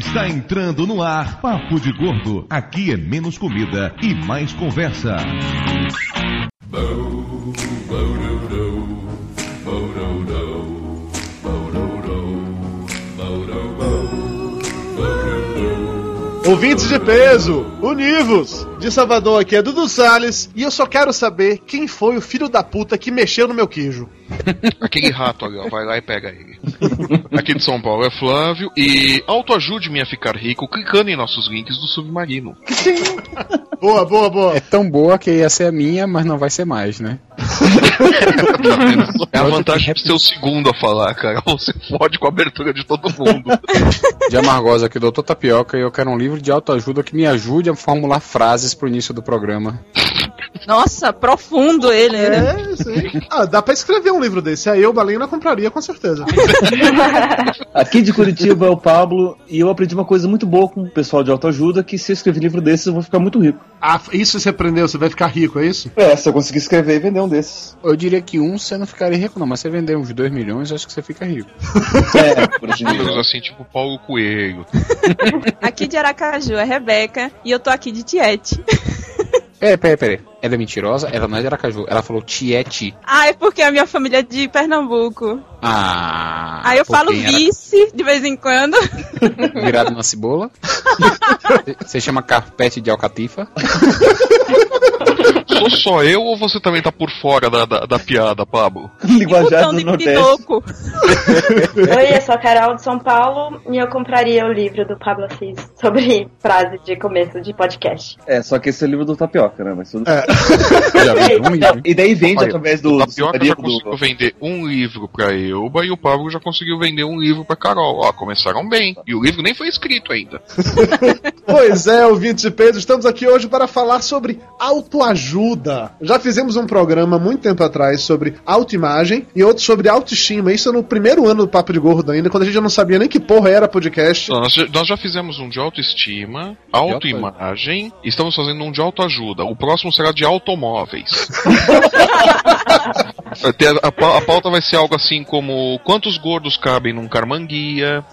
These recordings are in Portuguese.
Está entrando no ar Papo de Gordo. Aqui é menos comida e mais conversa. Ouvintes de peso, univos! De Salvador aqui é Dudu Salles e eu só quero saber quem foi o filho da puta que mexeu no meu queijo. Aquele rato ali, ó, vai lá e pega ele. Aqui de São Paulo é Flávio e autoajude-me a ficar rico clicando em nossos links do Submarino. Boa, boa, boa. É tão boa que ia ser a minha, mas não vai ser mais, né? É a vantagem de ser o segundo a falar, cara. Você fode com a abertura de todo mundo. De Amargosa aqui, doutor Tapioca, e eu quero um livro de autoajuda que me ajude a formular frases pro início do programa. Nossa, profundo ele, né? É, sim. Ah, dá pra escrever um livro desse. Aí eu, Balena, compraria com certeza. Aqui de Curitiba é o Pablo e eu aprendi uma coisa muito boa com o pessoal de autoajuda que se eu escrever livro desses eu vou ficar muito rico. Ah, isso você aprendeu, você vai ficar rico, é isso? É, se eu conseguir escrever e vender um desses. Eu diria que um você não ficaria rico, não, mas você vender uns 2 milhões, acho que você fica rico. É, por assim, tipo Paulo Coelho. Aqui de Aracaju é Rebeca e eu tô aqui de Tiete. Peraí, peraí, peraí. Ela é mentirosa? Ela não é de Aracaju. Ela falou Tiete. Ah, é porque a minha família é de Pernambuco. Ah. Aí eu falo vice de vez em quando. Virado na cebola. Você chama carpete de alcatifa. Sou só eu ou você também tá por fora da, da, da piada, Pablo? Linguajar do de Nordeste. Oi, eu sou a Carol de São Paulo e eu compraria o livro do Pablo Assis sobre frase de começo de podcast. É, só que esse é o livro do Tapioca, né? Mas tudo É. Um livro? E daí vende através do, O Tapioca já conseguiu do... vender um livro pra Elba e o Pablo já conseguiu vender um livro pra Carol. Ó, começaram bem. E o livro nem foi escrito ainda. Pois é, ouvintes de peso, estamos aqui hoje para falar sobre autoajuda. Já fizemos um programa muito tempo atrás sobre autoimagem e outro sobre autoestima. Isso no primeiro ano do Papo de Gordo ainda, quando a gente já não sabia nem que porra era podcast. Nós, já- nós já fizemos um de autoestima, autoimagem, e estamos fazendo um de autoajuda. O próximo será de automóveis. Vai ter- a, a pauta vai ser algo assim como quantos gordos cabem num carmanguia.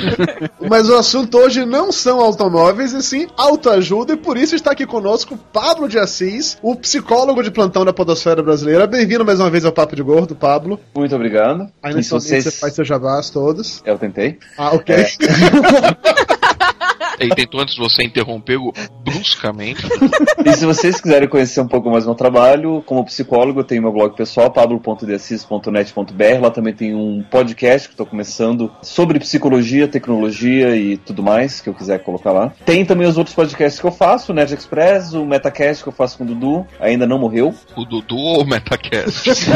Mas o assunto hoje não são automóveis, e sim autoajuda, e por isso está aqui conosco Pablo de Assis, o psicólogo de plantão da Podosfera Brasileira. Bem-vindo mais uma vez ao Papo de Gordo, Pablo. Muito obrigado. Aí E nesse vocês... você faz seus jabás todos. Eu tentei. Ah, ok. É. E tentou antes de você interrompê-lo bruscamente. E se vocês quiserem conhecer um pouco mais do meu trabalho, como psicólogo, eu tenho meu blog pessoal, pablo.deassis.net.br. Lá também tem um podcast que estou começando sobre psicologia, tecnologia e tudo mais que eu quiser colocar lá. Tem também os outros podcasts que eu faço, o Nerd Express, o Metacast que eu faço com o Dudu, ainda não morreu. O Dudu ou o Metacast?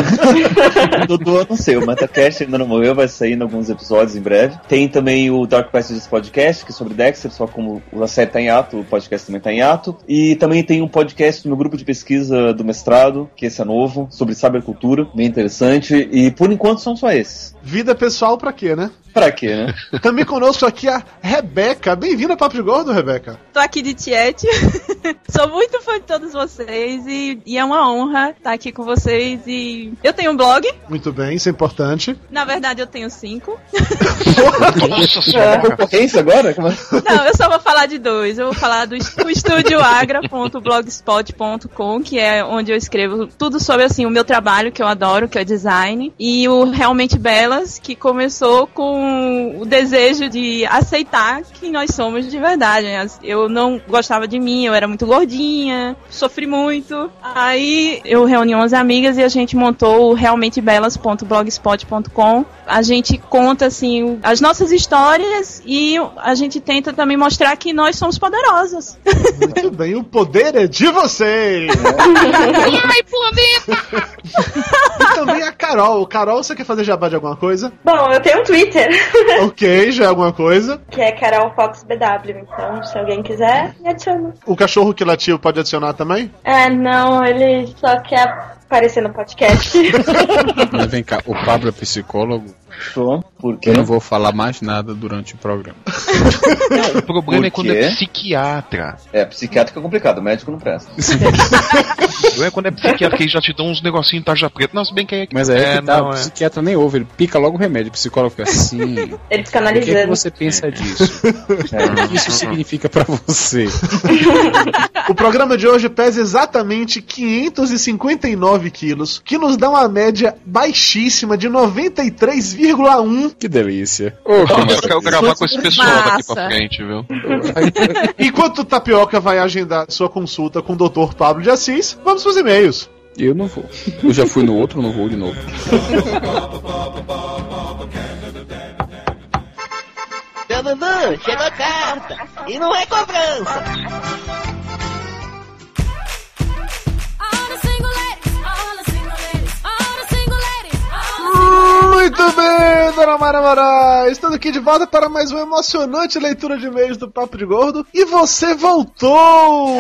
O Dudu eu não sei, o Metacast ainda não morreu, vai sair em alguns episódios em breve. Tem também o Dark Passages Podcast, que é sobre Dexter, só como a série tá em ato, o podcast também tá em ato. E também tem um podcast no meu grupo de pesquisa do mestrado, que esse é novo, sobre cybercultura, bem interessante. E por enquanto são só esses. Vida pessoal pra quê, né? Pra quê, né? Também conosco aqui a Rebeca. Bem-vinda ao Papo de Gordo, Rebeca. Tô aqui de Tiete. Sou muito fã de todos vocês e, e é uma honra estar aqui com vocês. E eu tenho um blog. Muito bem, isso é importante. Na verdade, eu tenho cinco. Nossa É senhora! concorrência agora? Como é? Não, eu só vou falar de dois. Eu vou falar do estudioagra.blogspot.com, que é onde eu escrevo tudo sobre assim o meu trabalho que eu adoro, que é design, e o Realmente Belas, que começou com o desejo de aceitar que nós somos de verdade. né? Eu não gostava de mim, eu era muito gordinha, sofri muito. Aí eu reuni umas amigas e a gente montou o realmentebelas.blogspot.com. A gente conta assim as nossas histórias e a gente tenta também mostrar que nós somos poderosas. Muito bem, o poder é de vocês! Ai, planeta! e também a Carol. Carol, você quer fazer jabá de alguma coisa? Bom, eu tenho um Twitter, ok, já é alguma coisa. que é Carol Fox BW, então se alguém quiser, me adiciona. O cachorro que latiu pode adicionar também? É, não, ele só quer aparecer no podcast. Mas vem cá, o Pablo é psicólogo. Show. Por quê? Eu não vou falar mais nada durante o programa. O problema é quando é psiquiatra. É, psiquiátrico é complicado, médico não presta. O problema é quando é psiquiatra que eles já te dão uns negocinhos em tarja preta. Não, se bem que é. Mas aí é, que tá, não, o é. psiquiatra nem ouve, ele pica logo o remédio. O psicólogo fica assim. Ele fica O que, é que analisando. você pensa disso? O que isso significa pra você? O programa de hoje pesa exatamente 559 quilos, que nos dá uma média baixíssima de 93,1. Que delícia. Eu quero gravar com esse pessoal daqui pra Massa. frente, viu? Enquanto o Tapioca vai agendar sua consulta com o Dr. Pablo de Assis, vamos pros e-mails. Eu não vou. Eu já fui no outro, não vou de novo. Dudu, chegou a carta. E não é cobrança. Muito bem, dona Mara Moraes. Estamos aqui de volta para mais uma emocionante leitura de e-mails do Papo de Gordo. E você voltou!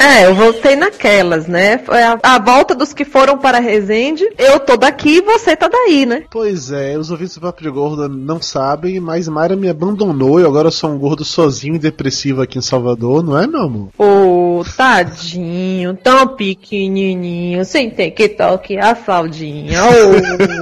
É, eu voltei naquelas, né? Foi a, a volta dos que foram para Resende. Eu tô daqui e você tá daí, né? Pois é, os ouvintes do Papo de Gordo não sabem, mas Mayra me abandonou e agora eu sou um gordo sozinho e depressivo aqui em Salvador, não é, meu amor? Ô, tadinho, tão pequenininho, sem ter que toque a faldinha. Ô.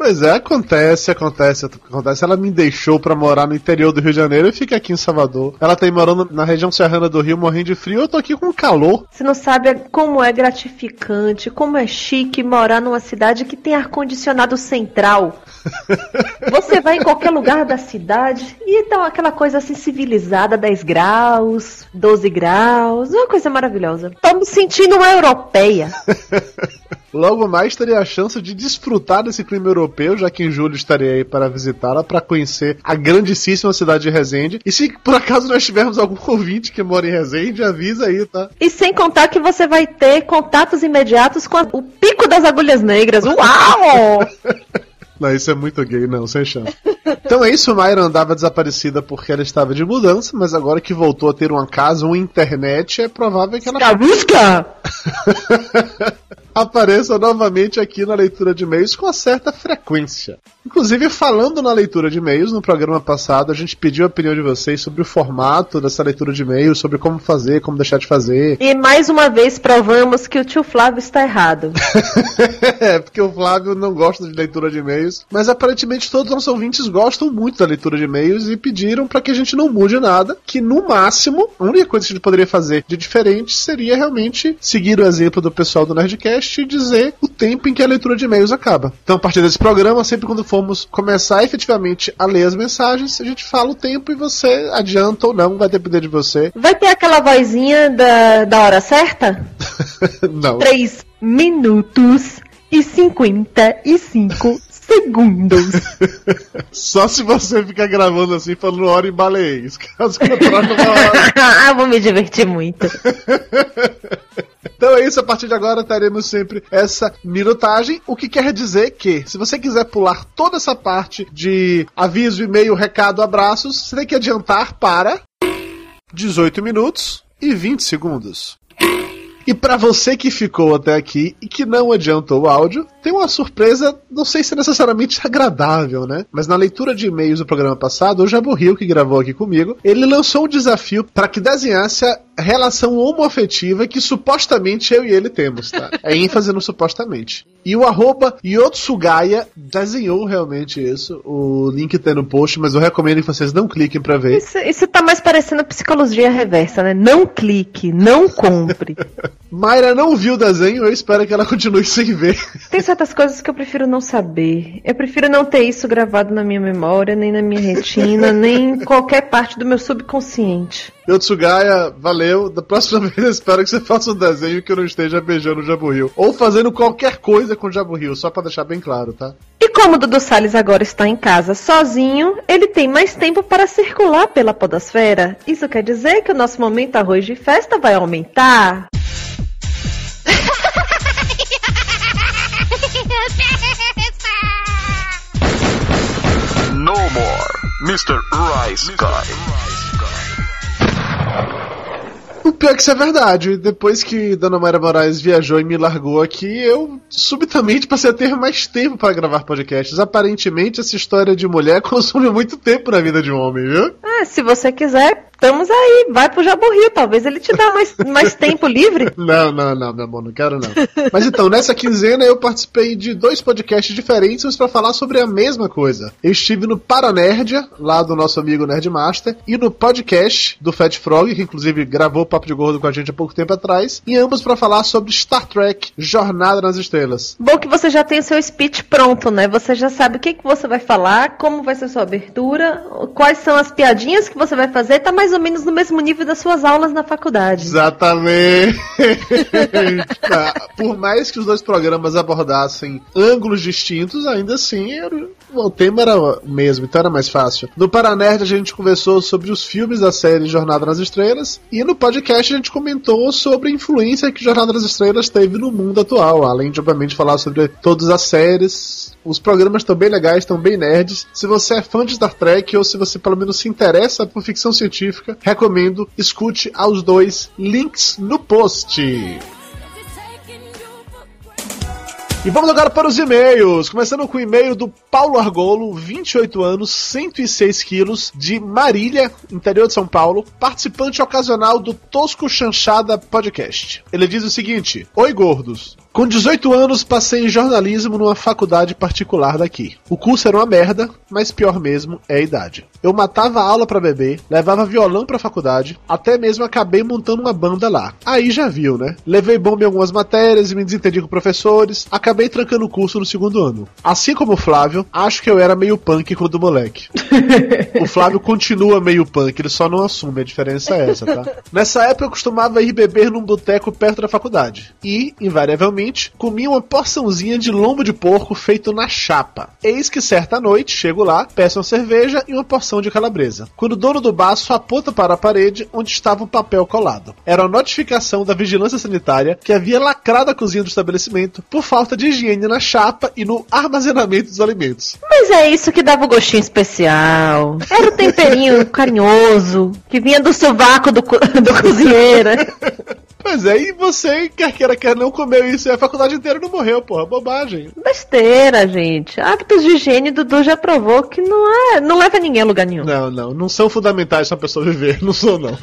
Pois é, acontece, acontece, acontece. Ela me deixou pra morar no interior do Rio de Janeiro e fica aqui em Salvador. Ela tá aí morando na região serrana do Rio, morrendo de frio, eu tô aqui com calor. Você não sabe como é gratificante, como é chique morar numa cidade que tem ar-condicionado central. Você vai em qualquer lugar da cidade e dá aquela coisa assim civilizada, 10 graus, 12 graus, uma coisa maravilhosa. Tô me sentindo uma europeia. Logo mais terei a chance de desfrutar desse clima europeu, já que em julho estarei aí para visitá-la, para conhecer a grandíssima cidade de Resende. E se por acaso nós tivermos algum ouvinte que mora em Resende, avisa aí, tá? E sem contar que você vai ter contatos imediatos com a- o pico das agulhas negras. Uau! Não, isso é muito gay, não, sem chance. Então é isso, Mayra andava desaparecida porque ela estava de mudança, mas agora que voltou a ter uma casa, uma internet, é provável que ela Busca! apareça novamente aqui na leitura de e-mails com uma certa frequência. Inclusive, falando na leitura de e-mails, no programa passado, a gente pediu a opinião de vocês sobre o formato dessa leitura de e-mails, sobre como fazer, como deixar de fazer. E mais uma vez provamos que o tio Flávio está errado. é, porque o Flávio não gosta de leitura de e-mails, mas aparentemente todos os nossos ouvintes gostam muito da leitura de e-mails e pediram para que a gente não mude nada, que no máximo, a única coisa que a gente poderia fazer de diferente seria realmente seguir o exemplo do pessoal do Nerdcast e dizer o tempo em que a leitura de e-mails acaba. Então, a partir desse programa, sempre quando formos começar efetivamente a ler as mensagens, a gente fala o tempo e você adianta ou não, vai depender de você. Vai ter aquela vozinha da, da hora certa? não. 3 minutos e 55 segundos. Só se você ficar gravando assim, falando hora em baleês. Caso contrário, não vai ah, vou me divertir muito. Então é isso, a partir de agora teremos sempre essa minutagem, o que quer dizer que, se você quiser pular toda essa parte de aviso, e-mail, recado, abraços, você tem que adiantar para 18 minutos e 20 segundos. E para você que ficou até aqui e que não adiantou o áudio, tem uma surpresa, não sei se necessariamente agradável, né? Mas na leitura de e-mails do programa passado, o Jabu Rio, que gravou aqui comigo, ele lançou um desafio para que desenhasse a relação homoafetiva que supostamente eu e ele temos, tá? É ênfase no supostamente. E o arroba Yotsugaya desenhou realmente isso. O link tá no post, mas eu recomendo que vocês não cliquem para ver. Isso, isso tá mais parecendo psicologia reversa, né? Não clique, não compre. Mayra não viu o desenho, eu espero que ela continue sem ver. Tem certas coisas que eu prefiro não saber. Eu prefiro não ter isso gravado na minha memória, nem na minha retina, nem em qualquer parte do meu subconsciente. Yotsugaya, valeu. Da próxima vez eu espero que você faça um desenho que eu não esteja beijando o Jaburril. Ou fazendo qualquer coisa com o Jaburril, só pra deixar bem claro, tá? E como o Dudu Salles agora está em casa sozinho, ele tem mais tempo para circular pela podosfera. Isso quer dizer que o nosso momento arroz de festa vai aumentar? No more, Mr. Rice Guy. O pior que isso é verdade. Depois que Dona Mayra Moraes viajou e me largou aqui, eu subitamente passei a ter mais tempo para gravar podcasts. Aparentemente, essa história de mulher consome muito tempo na vida de um homem, viu? Ah, se você quiser, estamos aí. Vai pro Jaburri, talvez ele te dá mais, mais tempo livre. Não, não, não, meu amor, não quero não. Mas então, nessa quinzena eu participei de dois podcasts diferentes para falar sobre a mesma coisa. Eu estive no Paranerdia, lá do nosso amigo Nerdmaster, e no podcast do Fat Frog, que inclusive gravou o Papo de Gordo com a gente há pouco tempo atrás, e ambos para falar sobre Star Trek Jornada nas Estrelas. Bom que você já tem o seu speech pronto, né? Você já sabe o que, que você vai falar, como vai ser sua abertura, quais são as piadinhas que você vai fazer, tá mais ou menos no mesmo nível das suas aulas na faculdade. Exatamente. Tá, Por mais que os dois programas abordassem ângulos distintos, ainda assim era- o tema era o mesmo, então era mais fácil. No Paranerd a gente conversou sobre os filmes da série Jornada nas Estrelas e no podcast a gente comentou sobre a influência que Jornada nas Estrelas teve no mundo atual, além de obviamente falar sobre todas as séries. Os programas estão bem legais, estão bem nerds. Se você é fã de Star Trek ou se você pelo menos se interessa por ficção científica, recomendo escute aos dois links no post. E vamos agora para os e-mails. Começando com o e-mail do Paulo Argolo, 28 anos, 106 quilos, de Marília, interior de São Paulo, participante ocasional do Tosco Chanchada Podcast. Ele diz o seguinte: Oi, gordos. Com 18 anos, passei em jornalismo numa faculdade particular daqui. O curso era uma merda, mas pior mesmo é a idade. Eu matava a aula pra beber, levava violão pra faculdade, até mesmo acabei montando uma banda lá. Aí já viu, né? Levei bomba em algumas matérias e me desentendi com professores, acabei trancando o curso no segundo ano. Assim como o Flávio, acho que eu era meio punk quando moleque. o Flávio continua meio punk, ele só não assume, a diferença é essa, tá? Nessa época eu costumava ir beber num boteco perto da faculdade. E, invariavelmente, comia uma porçãozinha de lombo de porco feito na chapa. Eis que certa noite, chego lá, peço uma cerveja e uma porção de calabresa. Quando o dono do baço aponta para a parede onde estava um papel colado. Era uma notificação da vigilância sanitária que havia lacrado a cozinha do estabelecimento por falta de higiene na chapa e no armazenamento dos alimentos. Mas é isso que dava o gostinho especial. Era o temperinho carinhoso que vinha do sovaco do, co- do cozinheiro. Pois é, e você, quer queira, quer não, comeu isso e a faculdade inteira não morreu, porra. Bobagem. Besteira, gente. Hábitos de higiene, Dudu já provou que não é, não leva ninguém a lugar nenhum. Não, não, não são fundamentais pra pessoa viver, não sou não.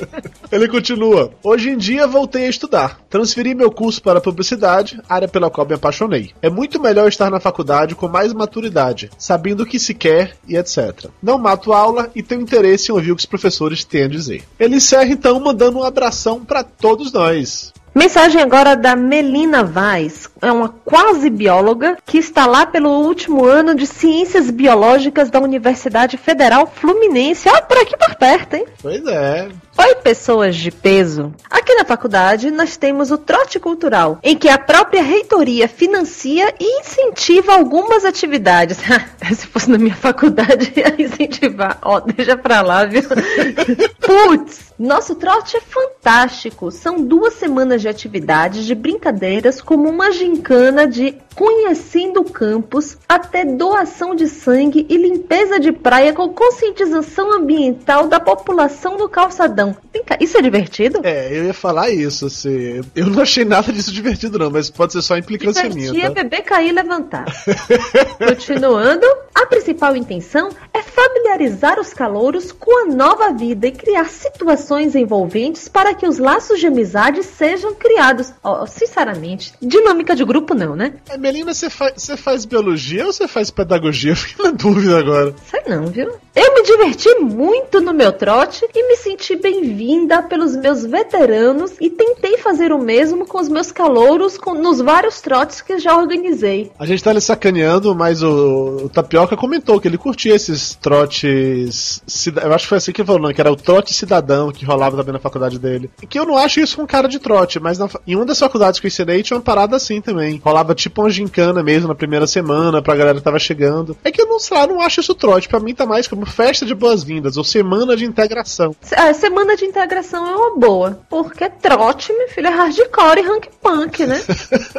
Ele continua. Hoje em dia voltei a estudar. Transferi meu curso para publicidade, área pela qual me apaixonei. É muito melhor estar na faculdade com mais maturidade, sabendo o que se quer e etc. Não mato aula e tenho interesse em ouvir o que os professores têm a dizer. Ele encerra então mandando um abração para todos nós. Mensagem agora da Melina Vaz, é uma quase bióloga que está lá pelo último ano de Ciências Biológicas da Universidade Federal Fluminense. Ó, por aqui por perto, hein? Pois é. Oi, pessoas de peso. Aqui na faculdade nós temos o trote cultural, em que a própria reitoria financia e incentiva algumas atividades. Se fosse na minha faculdade, ia incentivar. Ó, deixa pra lá, viu? Putz, nosso trote é fantástico. São duas semanas de atividades, de brincadeiras, como uma gincana de conhecendo o campus, até doação de sangue e limpeza de praia com conscientização ambiental da população do calçadão. Cá, isso é divertido? É, eu ia falar isso, assim. Eu não achei nada disso divertido, não, mas pode ser só implicância minha. Divertir é Tá? beber, cair e levantar. Continuando, a principal intenção é familiarizar os calouros com a nova vida e criar situações envolventes para que os laços de amizade sejam criados. Ó, sinceramente, dinâmica de grupo não, né? É, Melina, você fa faz biologia ou você faz pedagogia? Fiquei na dúvida agora. Sei não, viu? Eu me diverti muito no meu trote e me senti bem-vinda pelos meus veteranos e tentei fazer o mesmo com os meus calouros com- nos vários trotes que já organizei. A gente tá ali sacaneando, mas o, o Tapioca comentou que ele curtia esses trotes. Eu acho que foi assim que ele falou, não, que era o trote cidadão que rolava também na faculdade dele. E que eu não acho isso com cara de trote, mas na em uma das faculdades que eu ensinei tinha uma parada assim também. Rolava tipo uma gincana mesmo na primeira semana pra galera que tava chegando. É que eu não sei lá, não acho isso trote. Pra mim tá mais como festa de boas-vindas ou semana de integração. A semana de integração é uma boa, porque trote, meu filho, é hardcore e rank punk, né?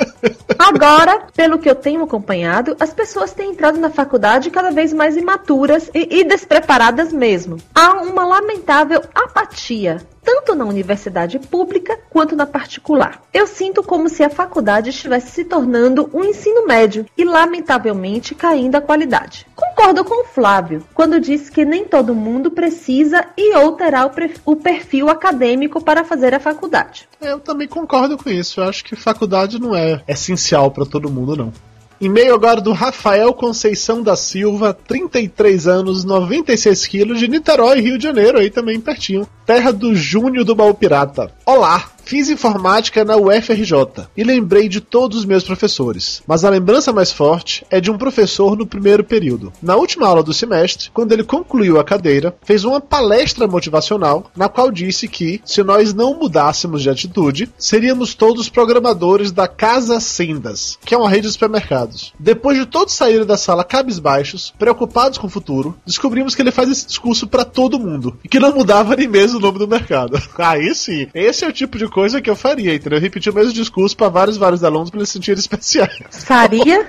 Agora, pelo que eu tenho acompanhado, as pessoas têm entrado na faculdade cada vez mais imaturas e, e despreparadas mesmo. Há uma lamentável apatia tanto na universidade pública quanto na particular. Eu sinto como se a faculdade estivesse se tornando um ensino médio e, lamentavelmente, caindo a qualidade. Concordo com o Flávio quando diz que nem todo mundo precisa e ou terá o perfil acadêmico para fazer a faculdade. Eu também concordo com isso. Eu acho que faculdade não é essencial para todo mundo, não. E-mail agora do Rafael Conceição da Silva, 33 anos, 96 quilos, de Niterói, Rio de Janeiro, aí também pertinho. Terra do Júnior do Baú Pirata. Olá! Fiz informática na UFRJ e lembrei de todos os meus professores, mas a lembrança mais forte é de um professor no primeiro período. Na última aula do semestre, quando ele concluiu a cadeira, fez uma palestra motivacional na qual disse que, se nós não mudássemos de atitude, seríamos todos programadores da Casa Sendas, que é uma rede de supermercados. Depois de todos saírem da sala cabisbaixos, preocupados com o futuro, descobrimos que ele faz esse discurso para todo mundo e que não mudava nem mesmo o nome do mercado. Aí sim, esse é o tipo de coisa que eu faria, entendeu? Eu repeti o mesmo discurso para vários, vários alunos para eles se sentirem especiais. Faria?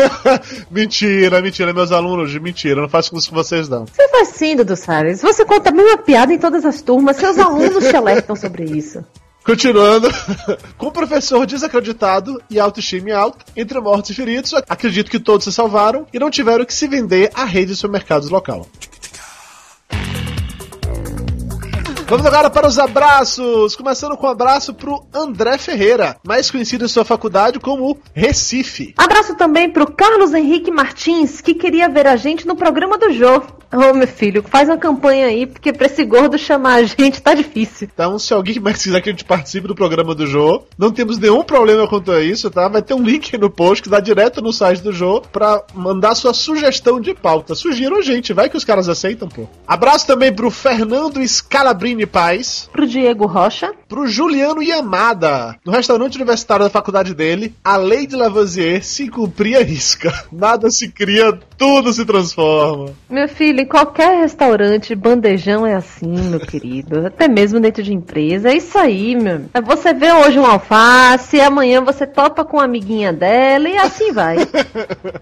mentira, mentira, meus alunos, mentira, eu não faço isso com vocês não. Você faz sim, Dudu Salles. Você conta a mesma piada em todas as turmas, seus alunos te alertam sobre isso. Continuando, com o professor desacreditado e autoestima alta, entre mortos e feridos, acredito que todos se salvaram e não tiveram que se vender à rede de supermercados local. Vamos agora para os abraços. Começando com um abraço pro André Ferreira, mais conhecido em sua faculdade como Recife. Abraço também pro Carlos Henrique Martins, que queria ver a gente no programa do Jô. Ô, meu filho, faz uma campanha aí, porque pra esse gordo chamar a gente tá difícil. Então, se alguém mais quiser que a gente participe do programa do Jô, não temos nenhum problema quanto a isso, tá? Vai ter um link no post que dá direto no site do Jô pra mandar sua sugestão de pauta. Sugiram a gente, vai que os caras aceitam, pô. Abraço também pro Fernando Scalabrini Paz. Pro Diego Rocha. Pro Juliano Yamada. No restaurante universitário da faculdade dele, a lei de Lavoisier se cumpria risca. Nada se cria, tudo se transforma. Meu filho, em qualquer restaurante, bandejão é assim, meu querido. Até mesmo dentro de empresa. É isso aí, meu. Você vê hoje um alface, amanhã você topa com uma amiguinha dela e assim vai.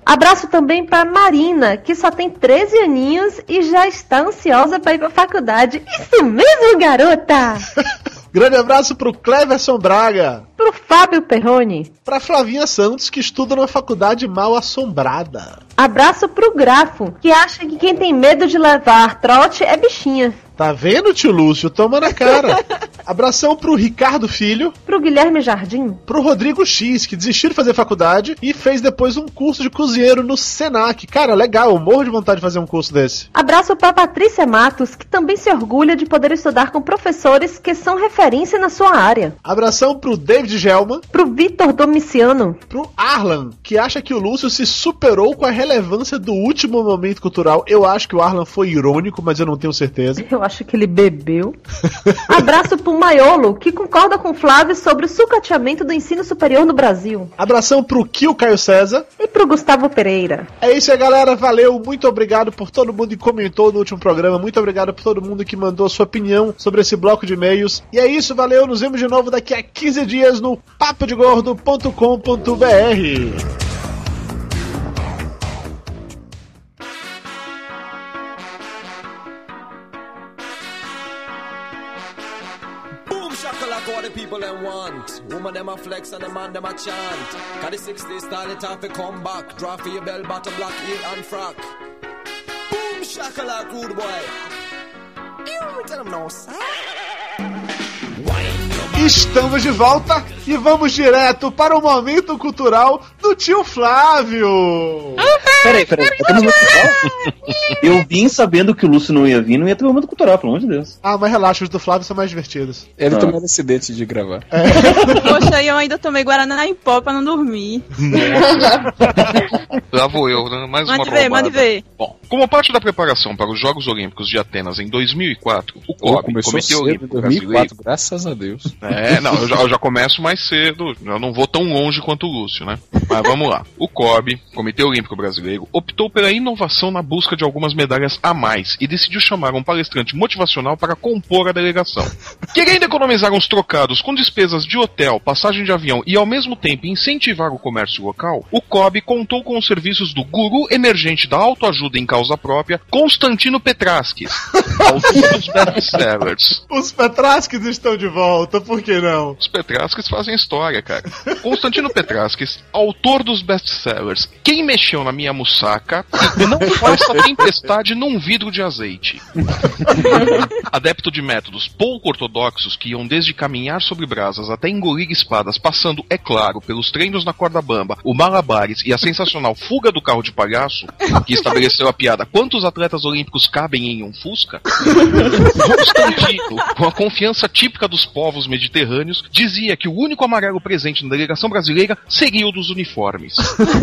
Abraço também pra Marina, que só tem 13 aninhos e já está ansiosa para ir pra faculdade. Isso mesmo, garota! Grande abraço pro Cleverson Braga. Pro Fábio Perrone. Pra Flavinha Santos, que estuda na faculdade mal assombrada. Abraço pro Grafo, que acha que quem tem medo de levar trote é bichinha. Tá vendo, tio Lúcio? Toma na cara. Abração pro Ricardo Filho. Pro Guilherme Jardim. Pro Rodrigo X, que desistiu de fazer faculdade e fez depois um curso de cozinheiro no Senac. Cara, legal, eu morro de vontade de fazer um curso desse. Abraço pra Patrícia Matos, que também se orgulha de poder estudar com professores que são referência na sua área. Abração pro David Gelman. Pro Vitor Domiciano. Pro Arlan, que acha que o Lúcio se superou com a relevância do último momento cultural. Eu acho que o Arlan foi irônico, mas eu não tenho certeza. Eu acho que ele bebeu. Abraço pro Maiolo, que concorda com Flávio sobre o sucateamento do ensino superior no Brasil. Abração pro Kio Caio César. E pro Gustavo Pereira. É isso aí, galera. Valeu. Muito obrigado por todo mundo que comentou no último programa. Muito obrigado por todo mundo que mandou sua opinião sobre esse bloco de e-mails. E é isso, valeu. Nos vemos de novo daqui a 15 dias no papodegordo.com.br. Woman them a flex and the man them a chant. Got the 60 style it off back. Draw for your bell bottom black heel and frock. Boom rude boy. You tell them no sir. Estamos de volta e vamos direto para o momento cultural do tio Flávio. Peraí, peraí. Eu vim sabendo que o Lúcio não ia vir, não ia ter momento cultural, pelo amor de Deus. Ah, mas relaxa, os do Flávio são mais divertidos. Ele ah. tomou acidente de gravar. É. Poxa, eu ainda tomei Guaraná em pó pra não dormir. Lá vou eu, né? mais mande uma ver, Mande ver. Bom, como parte da preparação para os Jogos Olímpicos de Atenas em 2004, o COB, Comitê Olímpico 2004, Brasileiro... graças a Deus. É, não, eu já, eu já, começo mais cedo, eu não vou tão longe quanto o Lúcio, né? Mas vamos lá. O COB, Comitê Olímpico Brasileiro, optou pela inovação na busca de algumas medalhas a mais e decidiu chamar um palestrante motivacional para compor a delegação. Querendo economizar uns trocados com despesas de hotel, passagem de avião e ao mesmo tempo incentivar o comércio local, o COB contou com os serviços do guru emergente da autoajuda em causa própria, Constantino Petraskis, autor dos best-sellers. Os Petrasques estão de volta, por que não? Os Petraskis fazem história, cara. Constantino Petraskis, autor dos best-sellers Quem Mexeu na Minha Mussaca e Não Faça Tempestade num Vidro de Azeite. Adepto de métodos pouco ortodoxos que iam desde caminhar sobre brasas até engolir espadas, passando, é claro, pelos treinos na corda bamba, o malabares e a sensacional fuga do carro de palhaço, que estabeleceu a piada quantos atletas olímpicos cabem em um Fusca, Constantino, com a confiança típica dos povos mediterrâneos, dizia que o único amarelo presente na delegação brasileira seria o dos uniformes.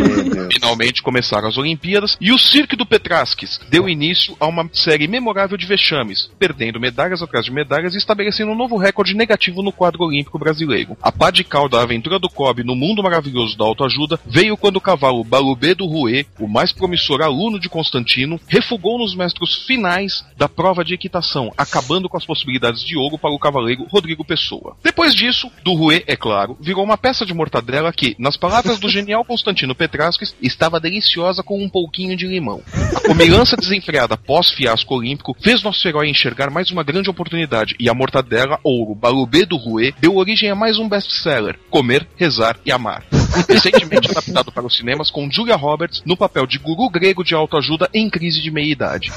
Finalmente começaram as Olimpíadas e o Cirque do Petraskis deu início a uma série memorável de vexames, perdendo medalhas atrás de medalhas e estabelecendo um novo recorde negativo no quadro olímpico brasileiro. A pá de cal da aventura do Kobe no mundo maravilhoso da autoajuda veio quando o cavalo Balubê do Rouet, o mais promissor aluno de Constantino, refugou nos metros finais da prova de equitação, acabando com as possibilidades de ouro para o cavaleiro Rodrigo Pessoa. Depois disso, do Rouet, é claro, virou uma peça de mortadela que, nas palavras do genial Constantino Petraskis, estava deliciosa com um pouquinho de limão. A comilança desenfreada pós-fiasco olímpico fez nosso herói enxergar mais uma grande oportunidade e a mortadela ouro Balubê do Rouet deu origem a mais um best-seller, Comer, Rezar e Amar. Recentemente adaptado para os cinemas com Julia Roberts no papel de guru grego de autoajuda em crise de meia-idade.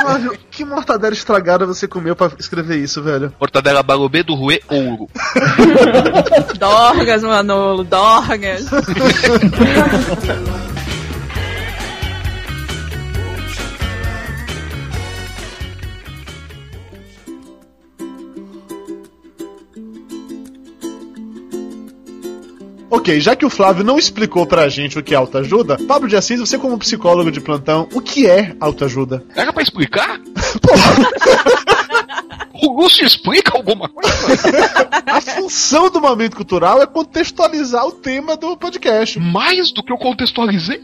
Flávio, que mortadela estragada você comeu pra escrever isso, velho? Mortadela Balubê do Rouet ouro. Dorgas, Manolo, Dorgas. Ok, já que o Flávio não explicou pra gente o que é autoajuda, Pablo de Assis, você como psicólogo de plantão, o que é autoajuda? Era pra explicar? O Lúcio explica alguma coisa? A função do momento cultural é contextualizar o tema do podcast. Mais do que eu contextualizei?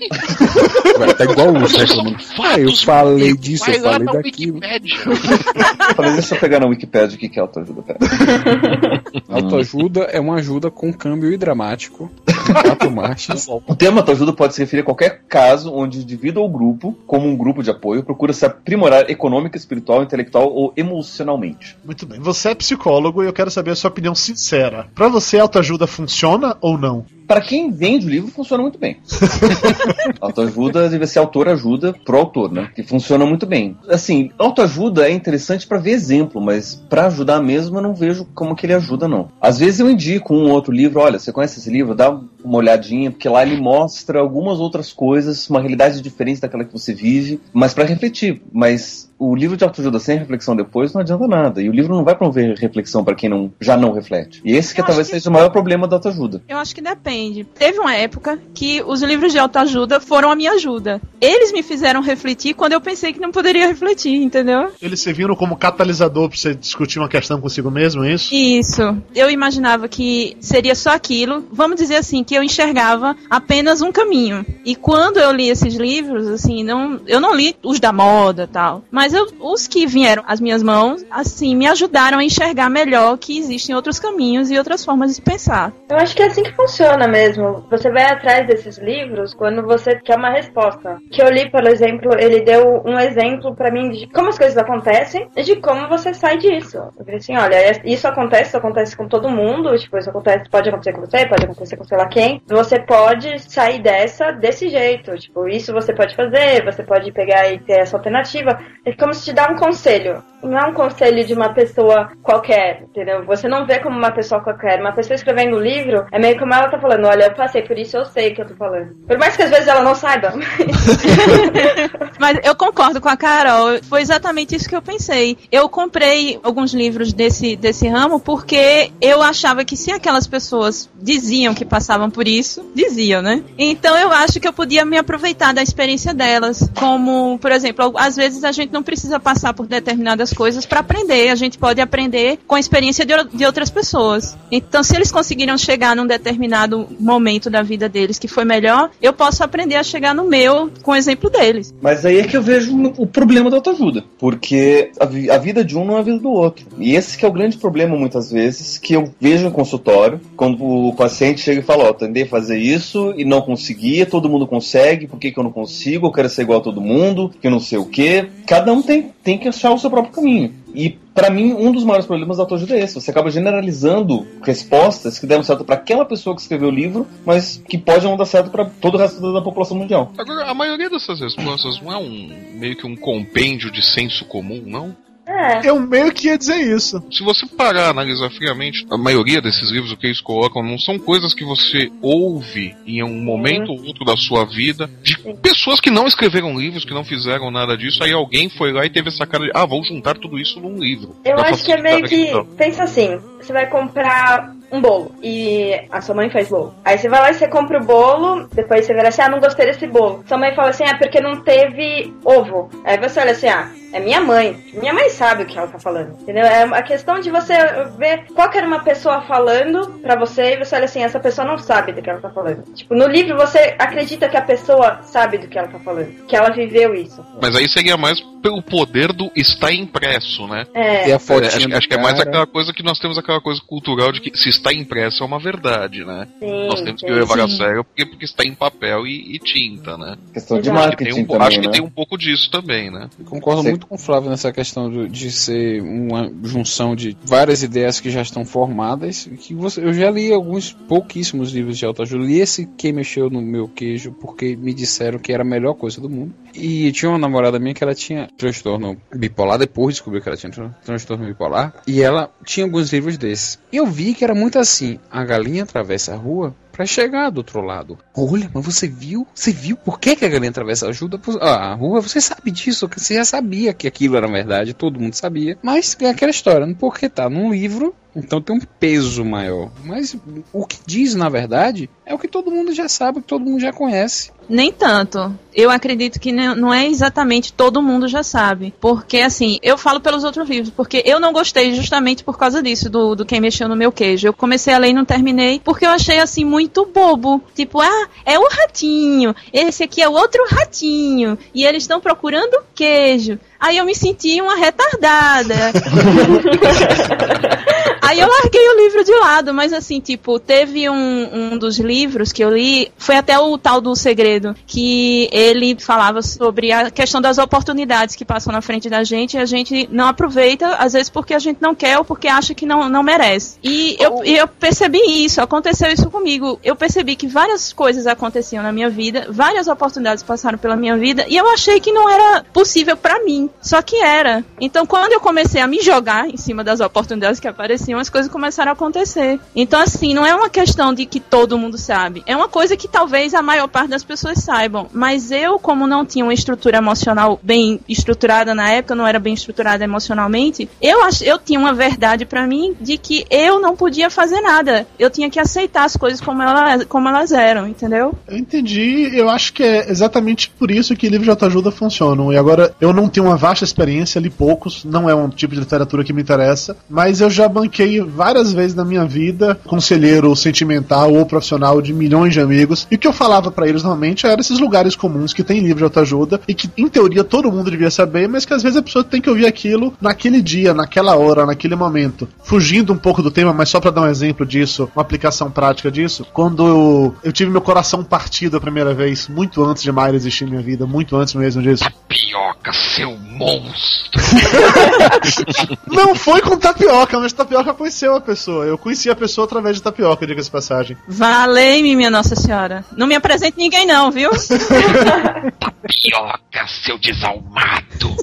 Vai, tá igual o Lúcio reclamando. Ah, eu falei disso, Vai eu lá falei daquilo. Falei, deixa eu pegar na Wikipedia o que que é autoajuda, pera. Autoajuda é uma ajuda com câmbio dramático. Quatro marchas. O termo autoajuda pode se referir a qualquer caso onde o indivíduo ou grupo, como um grupo de apoio, procura se aprimorar econômica, espiritual, intelectual ou emocionalmente. Muito bem, você é psicólogo e eu quero saber a sua opinião sincera. Pra você, autoajuda funciona ou não? Para quem vende o livro, funciona muito bem. autoajuda deve ser autor-ajuda pro autor, né? Que funciona muito bem. Assim, autoajuda é interessante para ver exemplo, mas para ajudar mesmo eu não vejo como que ele ajuda, não. Às vezes eu indico um ou outro livro, olha, você conhece esse livro? Dá uma olhadinha, porque lá ele mostra algumas outras coisas, uma realidade diferente daquela que você vive, mas para refletir. Mas o livro de autoajuda sem reflexão depois não adianta nada. E o livro não vai promover reflexão para quem não, já não reflete. E esse que Eu talvez acho que- seja o maior problema da autoajuda. Eu acho que depende. Teve uma época que os livros de autoajuda foram a minha ajuda. Eles me fizeram refletir quando eu pensei que não poderia refletir, entendeu? Eles serviram como catalisador pra você discutir uma questão consigo mesmo, é isso? Isso. Eu imaginava que seria só aquilo. Vamos dizer assim, que eu enxergava apenas um caminho. E quando eu li esses livros, assim, não, eu não li os da moda tal. Mas eu- os que vieram às minhas mãos, assim, me ajudaram a enxergar melhor que existem outros caminhos e outras formas de pensar. Eu acho que é assim que funciona mesmo. Você vai atrás desses livros quando você quer uma resposta. Que eu li, por exemplo, ele deu um exemplo pra mim de como as coisas acontecem e de como você sai disso. Eu falei assim, olha, isso acontece, isso acontece com todo mundo, tipo, isso acontece, pode acontecer com você, pode acontecer com sei lá quem. Você pode sair dessa desse jeito, tipo, isso você pode fazer, você pode pegar e ter essa alternativa. É como se te dá um conselho. Não é um conselho de uma pessoa qualquer, entendeu? Você não vê como uma pessoa qualquer. Uma pessoa escrevendo um livro é meio como ela tá falando, olha, eu passei por isso, eu sei o que eu tô falando. Por mais que às vezes ela não saiba, mas Mas eu concordo com a Carol. Foi exatamente isso que eu pensei. Eu comprei alguns livros desse, desse ramo porque eu achava que se aquelas pessoas diziam que passavam por isso, diziam, né? Então eu acho que eu podia me aproveitar da experiência delas. Como, por exemplo, às vezes a gente não precisa passar por determinadas coisas para aprender. A gente pode aprender com a experiência de, de outras pessoas. Então, se eles conseguiram chegar num determinado momento da vida deles que foi melhor, eu posso aprender a chegar no meu com o exemplo deles. Mas aí é que eu vejo o problema da autoajuda. Porque a, a vida de um não é a vida do outro. E esse que é o grande problema, muitas vezes, que eu vejo no consultório, quando o paciente chega e fala, ó, tentei fazer isso e não conseguia, todo mundo consegue, por que, que eu não consigo? Eu quero ser igual a todo mundo, que não sei o quê. Cada um tem, tem que achar o seu próprio caminho. E Pra mim, um dos maiores problemas da autoajuda é esse. Você acaba generalizando respostas que deram certo pra aquela pessoa que escreveu o livro, mas que pode não dar certo pra todo o resto da população mundial. Agora, a maioria dessas respostas não é um meio que um compêndio de senso comum, não? É. Eu meio que ia dizer isso. Se você parar a analisar friamente, a maioria desses livros o que eles colocam não são coisas que você ouve em um momento ou outro da sua vida de pessoas que não escreveram livros, que não fizeram nada disso, aí alguém foi lá e teve essa cara de, ah, vou juntar tudo isso num livro. Eu acho que é meio a que. questão. Pensa assim: você vai comprar um bolo e a sua mãe faz bolo. Aí você vai lá e você compra o bolo, depois você vira assim: ah, não gostei desse bolo. Sua mãe fala assim: ah, porque não teve ovo. Aí você olha assim: ah, é minha mãe. Minha mãe sabe o que ela tá falando. Entendeu? É a questão de você ver qual que era uma pessoa falando pra você e você olha assim: essa pessoa não sabe do que ela tá falando. Tipo, no livro você acredita que a pessoa sabe do que ela tá falando, que ela viveu isso. Mas aí seria mais pelo poder do está impresso, né? É. E a fotinha acho, acho que é mais aquela coisa que nós temos aquela coisa cultural de que se está impresso é uma verdade, né? Sim, nós temos que levar a sério porque, porque está em papel e, e tinta, né? Questão de Exato. Acho que, tem marketing um, também, acho que né? tem um pouco disso também, né? Eu concordo muito com o Flávio nessa questão do- de ser uma junção de várias ideias que já estão formadas. Que você, eu já li alguns pouquíssimos livros de autoajuda. Li esse Quem Mexeu no Meu Queijo porque me disseram que era a melhor coisa do mundo. E tinha uma namorada minha que ela tinha transtorno bipolar. Depois descobri que ela tinha tran- transtorno bipolar. E ela tinha alguns livros desses. E eu vi que era muito assim: a galinha atravessa a rua pra chegar do outro lado. Olha, mas você viu? Você viu por que, que a galinha atravessa ajuda a rua? Você sabe disso? que Você já sabia que aquilo era verdade, todo mundo sabia. Mas é aquela história, porque tá num livro, então tem um peso maior. Mas o que diz, na verdade, é o que todo mundo já sabe, o que todo mundo já conhece. Nem tanto. Eu acredito que não não é exatamente todo mundo já sabe. Porque, assim, eu falo pelos outros livros, porque eu não gostei justamente por causa disso, do, do Quem Mexeu no Meu Queijo. Eu comecei a ler e não terminei, porque eu achei, assim, muito bobo. Tipo, ah, é o ratinho, esse aqui é o outro ratinho, e eles estão procurando queijo. Aí eu me senti uma retardada. Aí eu larguei o livro de lado, mas assim, tipo, teve um, um dos livros que eu li, foi até o tal do Segredo, que ele falava sobre a questão das oportunidades que passam na frente da gente e a gente não aproveita, às vezes porque a gente não quer ou porque acha que não, não merece. E eu, e eu percebi isso, aconteceu isso comigo. Eu percebi que várias coisas aconteciam na minha vida, várias oportunidades passaram pela minha vida e eu achei que não era possível pra mim. Só que era. Então, quando eu comecei a me jogar em cima das oportunidades que apareciam, as coisas começaram a acontecer. Então, assim, não é uma questão de que todo mundo sabe. É uma coisa que talvez a maior parte das pessoas saibam. Mas eu, como não tinha uma estrutura emocional bem estruturada na época, não era bem estruturada emocionalmente, eu, ach, eu tinha uma verdade pra mim de que eu não podia fazer nada. Eu tinha que aceitar as coisas como, ela, como elas eram, entendeu? Eu entendi, eu acho que é exatamente por isso que livros de autoajuda funcionam. E agora, eu não tenho uma vasta experiência, li poucos, não é um tipo de literatura que me interessa, mas eu já banquei várias vezes na minha vida, conselheiro sentimental ou profissional de milhões de amigos, e o que eu falava pra eles normalmente era esses lugares comuns que tem livro de autoajuda e que, em teoria, todo mundo devia saber, mas que às vezes a pessoa tem que ouvir aquilo naquele dia, naquela hora, naquele momento. Fugindo um pouco do tema, mas só pra dar um exemplo disso, uma aplicação prática disso, quando eu, eu tive meu coração partido a primeira vez, muito antes de Mayra existir minha vida, muito antes mesmo disso. Tapioca, seu monstro! Não foi com tapioca, mas tapioca conheceu a pessoa. Eu conheci a pessoa através de tapioca, diga-se de passagem. Valei-me, minha Nossa Senhora. Não me apresente ninguém, não, viu? Tapioca, seu desalmado!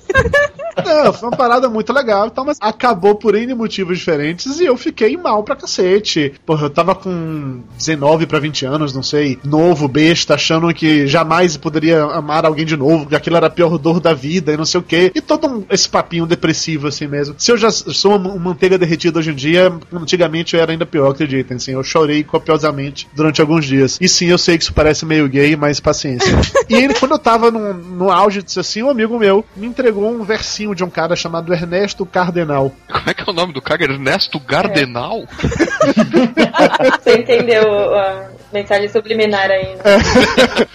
Não, foi uma parada muito legal e tal, mas acabou por N motivos diferentes e eu fiquei mal pra cacete. Porra, eu tava com 19 pra 20 anos, não sei, novo, besta, achando que jamais poderia amar alguém de novo, que aquilo era a pior dor da vida e não sei o quê. E todo um- esse papinho depressivo assim mesmo. Se eu já sou uma uma manteiga derretida hoje em dia, antigamente eu era ainda pior, acreditem. Assim, eu chorei copiosamente durante alguns dias. E sim, eu sei que isso parece meio gay, mas paciência. e ele, quando eu tava no, no auge disso assim, um amigo meu me entregou um versinho de um cara chamado Ernesto Cardenal. Como é que é o nome do cara? Ernesto Gardenal? Você entendeu a mensagem subliminar aí, né?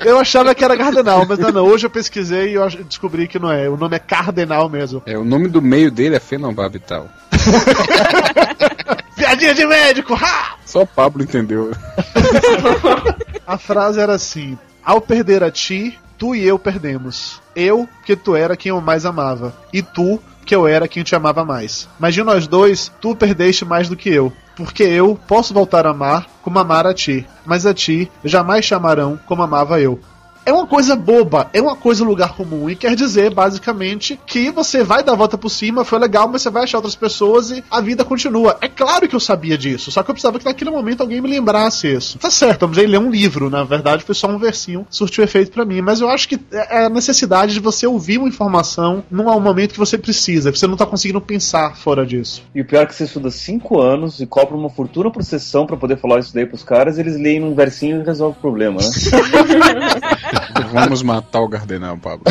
Eu achava que era Cardenal, mas não, não. Hoje eu pesquisei e eu descobri que não é. O nome é Cardenal mesmo. É, o nome do meio dele é Fenobarbital. Piadinha de médico! Ha! Só Pablo entendeu. A frase era assim: Ao perder a ti, tu e eu perdemos. Eu, que tu era quem eu mais amava. E tu, que eu era quem te amava mais. Mas de nós dois, tu perdeste mais do que eu. Porque eu posso voltar a amar como amar a ti. Mas a ti jamais chamarão como amava eu. É uma coisa boba, é uma coisa lugar comum e quer dizer basicamente que você vai dar a volta por cima, foi legal, mas você vai achar outras pessoas e a vida continua. É claro que eu sabia disso, só que eu precisava que naquele momento alguém me lembrasse isso. Tá certo, vamos ler um livro, na verdade foi só um versinho, surtiu efeito pra mim, mas eu acho que é a necessidade de você ouvir uma informação num momento que você precisa, que você não tá conseguindo pensar fora disso. E o pior é que você estuda cinco anos e cobra uma fortuna por sessão pra poder falar isso daí pros caras, eles leem um versinho e resolve o problema, né? Vamos matar o Gardenal, Pablo.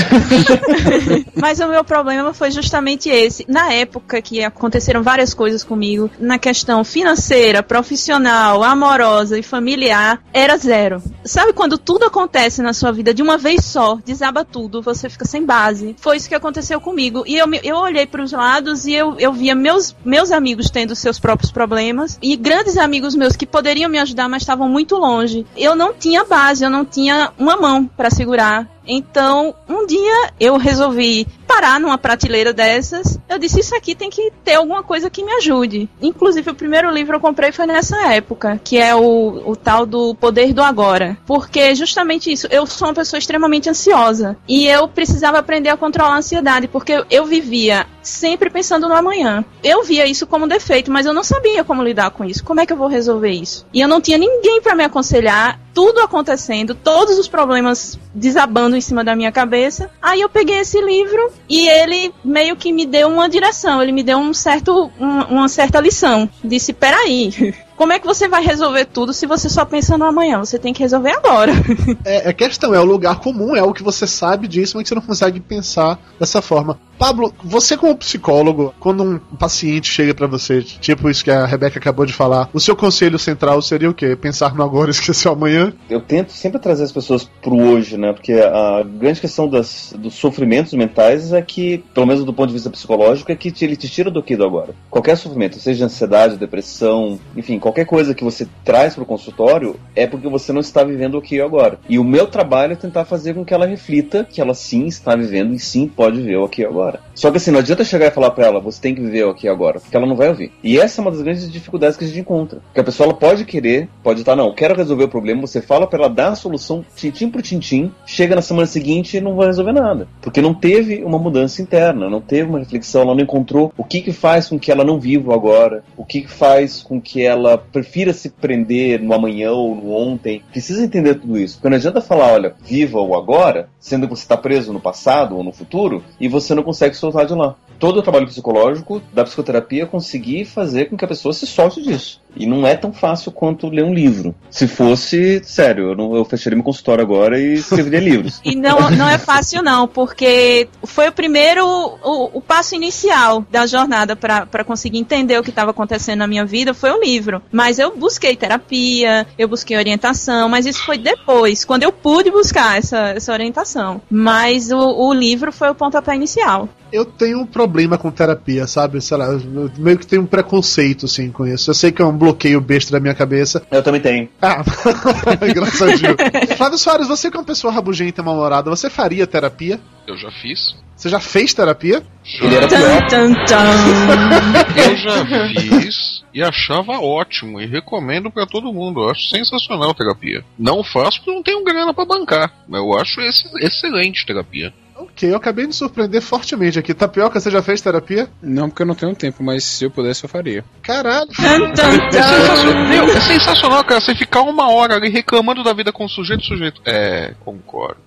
Mas o meu problema foi justamente esse. Na época que aconteceram várias coisas comigo, na questão financeira, profissional, amorosa e familiar, era zero. Sabe quando tudo acontece na sua vida de uma vez só, desaba tudo, você fica sem base? Foi isso que aconteceu comigo. E eu, eu olhei para os lados e eu, eu via meus, meus amigos tendo seus próprios problemas e grandes amigos meus que poderiam me ajudar, mas estavam muito longe. Eu não tinha base, eu não tinha uma mão para segurar. Então, um dia eu resolvi parar numa prateleira dessas. Eu disse: Isso aqui tem que ter alguma coisa que me ajude. Inclusive, o primeiro livro eu comprei foi nessa época, que é o, o tal do Poder do Agora. Porque, justamente isso, eu sou uma pessoa extremamente ansiosa. E eu precisava aprender a controlar a ansiedade, porque eu, vivia sempre pensando no amanhã. Eu via isso como defeito, mas eu não sabia como lidar com isso. Como é que eu vou resolver isso? E eu não tinha ninguém para me aconselhar, tudo acontecendo, todos os problemas desabando em cima da minha cabeça. Aí eu peguei esse livro e ele meio que me deu uma direção, ele me deu um certo, um- uma certa lição. Disse: peraí. Como é que você vai resolver tudo se você só pensa no amanhã? Você tem que resolver agora. É, é questão, é o lugar comum, é o que você sabe disso, mas que você não consegue pensar dessa forma. Pablo, você como psicólogo, quando um paciente chega pra você, tipo isso que a Rebeca acabou de falar, o seu conselho central seria o quê? Pensar no agora e esquecer o amanhã? Eu tento sempre trazer as pessoas pro hoje, né? Porque a grande questão das, dos sofrimentos mentais é que, pelo menos do ponto de vista psicológico, é que ele te tira do aqui do agora. Qualquer sofrimento, seja ansiedade, depressão, enfim, qualquer coisa que você traz pro consultório é porque você não está vivendo o aqui e o agora. E o meu trabalho é tentar fazer com que ela reflita que ela sim está vivendo e sim pode ver o aqui e agora. Só que assim, não adianta chegar e falar pra ela, você tem que viver aqui agora, porque ela não vai ouvir. E essa é uma das grandes dificuldades que a gente encontra. Que a pessoa ela pode querer, pode estar, não, quero resolver o problema, você fala pra ela dar a solução tintim por tintim, chega na semana seguinte e não vai resolver nada. Porque não teve uma mudança interna, não teve uma reflexão, ela não encontrou o que que faz com que ela não viva agora, o que que faz com que ela prefira se prender no amanhã ou no ontem. Precisa entender tudo isso. Porque não adianta falar, olha, viva o agora, sendo que você está preso no passado ou no futuro e você não consegue soltar de lá. Todo o trabalho psicológico da psicoterapia é conseguir fazer com que a pessoa se solte disso. E não é tão fácil quanto ler um livro. Se fosse, sério, eu, não, eu fecharia meu consultório agora e escreveria livros. E não, não é fácil, não, porque foi o primeiro, o, o passo inicial da jornada para conseguir entender o que estava acontecendo na minha vida foi o livro. Mas eu busquei terapia, eu busquei orientação, mas isso foi depois, quando eu pude buscar essa, essa orientação. Mas o, o livro foi o pontapé inicial. Eu tenho um problema com terapia, sabe? Sei lá, eu meio que tenho um preconceito, assim, com isso. Eu sei que é um bloqueio besta da minha cabeça. Eu também tenho. Ah, engraçadinho. Flávio Soares, você que é uma pessoa rabugenta e mal-humorada, você faria terapia? Eu já fiz. Você já fez terapia? Ele era Tum, pior. tum, tum. Eu já fiz e achava ótimo e recomendo pra todo mundo. Eu acho sensacional terapia. Não faço porque não tenho grana pra bancar. mas Eu acho ex- excelente terapia. Ok, eu acabei de me surpreender fortemente aqui. Tapioca, você já fez terapia? Não, porque eu não tenho tempo, mas se eu pudesse eu faria. Caralho. É sensacional, meu, é sensacional, cara, você ficar uma hora ali reclamando da vida com o sujeito, sujeito. É, concordo.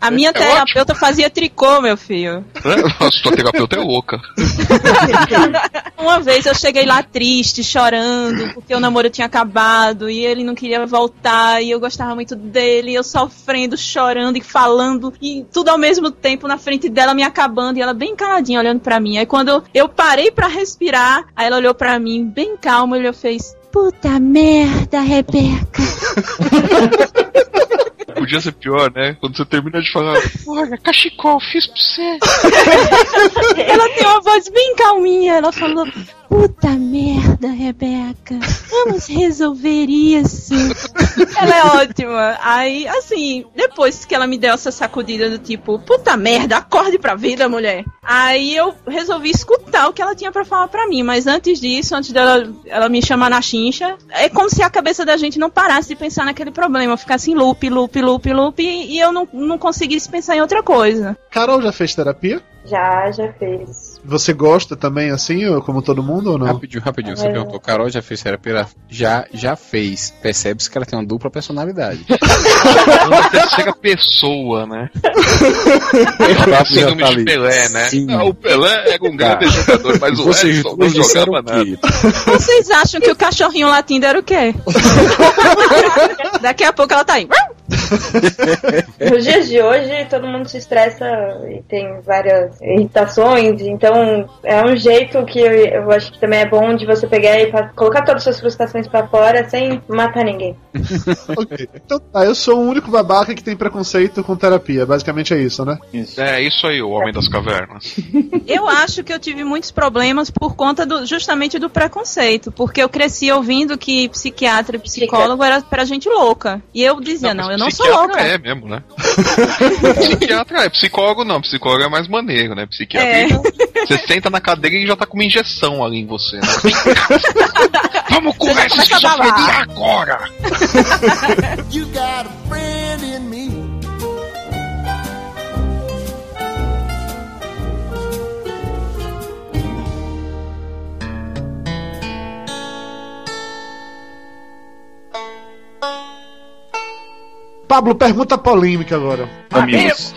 A minha terapeuta fazia tricô, meu filho. Nossa, tua terapeuta é louca. Uma vez eu cheguei lá triste, chorando, porque o namoro tinha acabado e ele não queria voltar e eu gostava muito dele, e eu sofrendo, chorando e falando e tudo ao mesmo tempo na frente dela me acabando e ela bem caladinha olhando pra mim. Aí quando eu parei pra respirar, aí ela olhou pra mim bem calma e ela fez: Puta merda, Rebeca. Podia ser pior, né? Quando você termina de falar, olha, cachecol, fiz pra você. ela tem uma voz bem calminha, ela falou: Puta merda, Rebeca. Vamos resolver isso. ela é ótima. Aí, assim, depois que ela me deu essa sacudida do tipo, puta merda, acorde pra vida, mulher. Aí eu resolvi escutar o que ela tinha pra falar pra mim. Mas antes disso, antes dela ela me chamar na chincha, é como se a cabeça da gente não parasse de pensar naquele problema. Ficasse em loop, loop, loop, loop. E eu não, não conseguisse pensar em outra coisa. Carol já fez terapia? Já, já fez. Você gosta também, assim, como todo mundo, ou não? Rapidinho, rapidinho. Você É. perguntou, Carol já fez terapia? Já, já fez. Percebe-se que ela tem uma dupla personalidade. Uma terceira pessoa, né? Já Síndrome tá de ali. Pelé, né? Ah, o Pelé era um grande Tá. jogador, mas o Vocês Edson não jogava nada. Vocês acham que o cachorrinho latindo era o quê? Daqui a pouco ela tá aí. Nos dias de hoje, todo mundo se estressa e tem várias irritações, então é um jeito que eu, eu acho que também é bom de você pegar e colocar todas as suas frustrações pra fora sem matar ninguém. Ok. Então tá, eu sou o único babaca que tem preconceito com terapia. Basicamente é isso, né? Isso. É, isso aí, o Homem das Cavernas. Eu acho que eu tive muitos problemas por conta do, justamente do preconceito, porque eu cresci ouvindo que psiquiatra e psicólogo era pra gente louca. E eu dizia, não, mas eu não sou psiquiatra louca. é mesmo, né? psiquiatra é, psicólogo não, psicólogo é mais maneiro, né? Psiquiatra, É. você senta na cadeira e já tá com uma injeção ali em você, né? Vamos curar essa esquizofrenia agora! You got a friend in me. Pablo, pergunta polêmica agora. Amigos.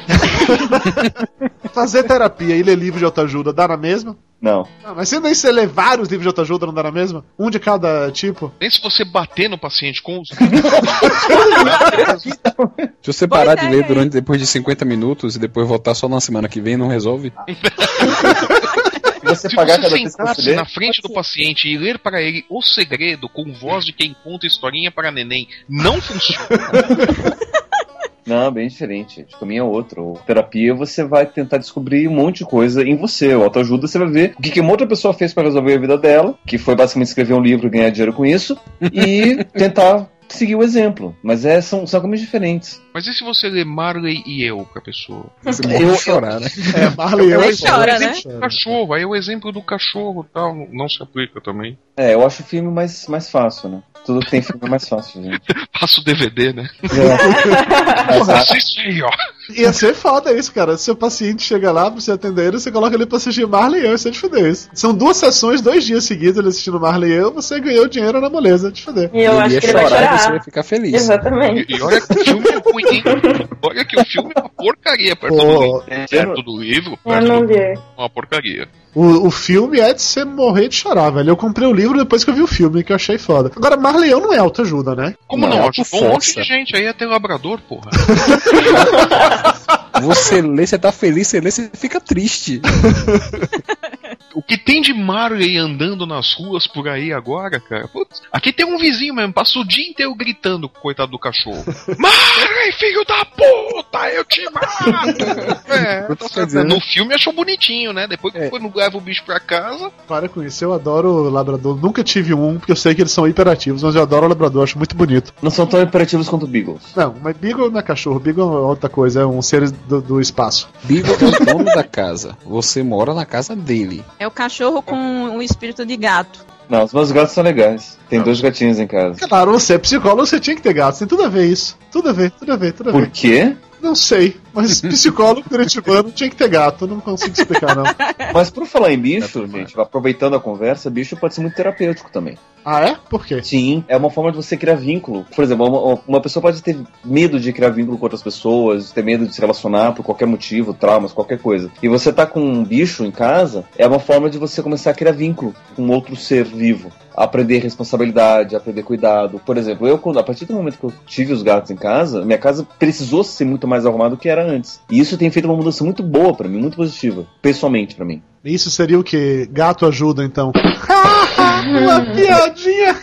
Fazer terapia e ler livro de autoajuda dá na mesma? Não. Ah, mas se nem você ler vários livros de autoajuda não dá na mesma? Um de cada tipo? Nem se você bater no paciente com os. Se você parar de ler durante depois de 50 minutos e depois voltar só na semana que vem, não resolve? Se você Se pagar você lê, na frente do paciente e ler para ele o segredo com voz de quem conta historinha para neném, não funciona. Não, bem diferente. O caminho é outro. O terapia você vai tentar descobrir um monte de coisa em você. O autoajuda você vai ver o que, que uma outra pessoa fez para resolver a vida dela, que foi basicamente escrever um livro e ganhar dinheiro com isso, e tentar seguir o exemplo. Mas é, são, são caminhos diferentes. Mas e se você ler Marley e eu pra pessoa? Você morre Eu- chorar, né? É, Marley eu Nem é chora, igual. né? Chora. Cachorro, aí o exemplo do cachorro tal não se aplica também. É, eu acho o filme mais, mais fácil, né? Tudo que tem filme é mais fácil, gente. Passa o DVD, né? É. Fácil. Assiste aí, ó. Ia ser foda isso, cara. Se seu paciente chega lá pra você atender ele, você coloca ele pra assistir Marley e eu, isso é de fuder isso. São duas sessões, dois dias seguidos ele assistindo Marley e eu, você ganhou dinheiro na moleza, de fuder. E eu ele acho ia que ele vai chorar e chorar. você vai ficar feliz. Exatamente. E, e olha que o filme é ruim? Olha que o filme é uma porcaria perto do Pô, livro. Perto do livro, perto do é uma porcaria. O, o filme é de você morrer de chorar, velho. Eu comprei o livro depois que eu vi o filme, que eu achei foda. Agora, Marley eu não é autoajuda, né? Como Não, não? é Ajudou um monte de gente aí a ter labrador, porra. Você lê, você tá feliz, você lê, você fica triste. O que tem de Marley andando nas ruas por aí agora, cara? Putz, aqui tem um vizinho mesmo, passa o dia inteiro gritando com o coitado do cachorro. Marley, filho da puta, eu te mato! É, tá dizer, no filme achou bonitinho, né? Depois que É. foi, leva o bicho pra casa. Para com isso, eu adoro labrador. Nunca tive um, porque eu sei que eles são hiperativos, mas eu adoro labrador, acho muito bonito. Não são tão imperativos quanto Beagles. Não, mas Beagle não é cachorro, Beagle é outra coisa, é um ser do, do espaço. Beagle é o dono da casa. Você mora na casa dele. É o cachorro com o espírito de gato. Não, os meus gatos são legais. Tem dois gatinhos em casa. Claro, você é psicólogo, você tinha que ter gatos, tem tudo a ver isso. Tudo a ver, tudo a ver, tudo a Por ver. quê? Não sei. Mas psicólogo curitibano tinha que ter gato, eu não consigo explicar, não. Mas por falar em bicho, gente, aproveitando a conversa, bicho pode ser muito terapêutico também. Ah, é? Por quê? Sim, é uma forma de você criar vínculo. Por exemplo, uma, uma pessoa pode ter medo de criar vínculo com outras pessoas, ter medo de se relacionar por qualquer motivo, traumas, qualquer coisa. E você tá com um bicho em casa, é uma forma de você começar a criar vínculo com outro ser vivo aprender responsabilidade, aprender cuidado. Por exemplo, eu quando a partir do momento que eu tive os gatos em casa, minha casa precisou ser muito mais arrumada do que era antes. E isso tem feito uma mudança muito boa para mim, muito positiva, pessoalmente para mim. Isso seria o que? Gato ajuda, então. uma piadinha!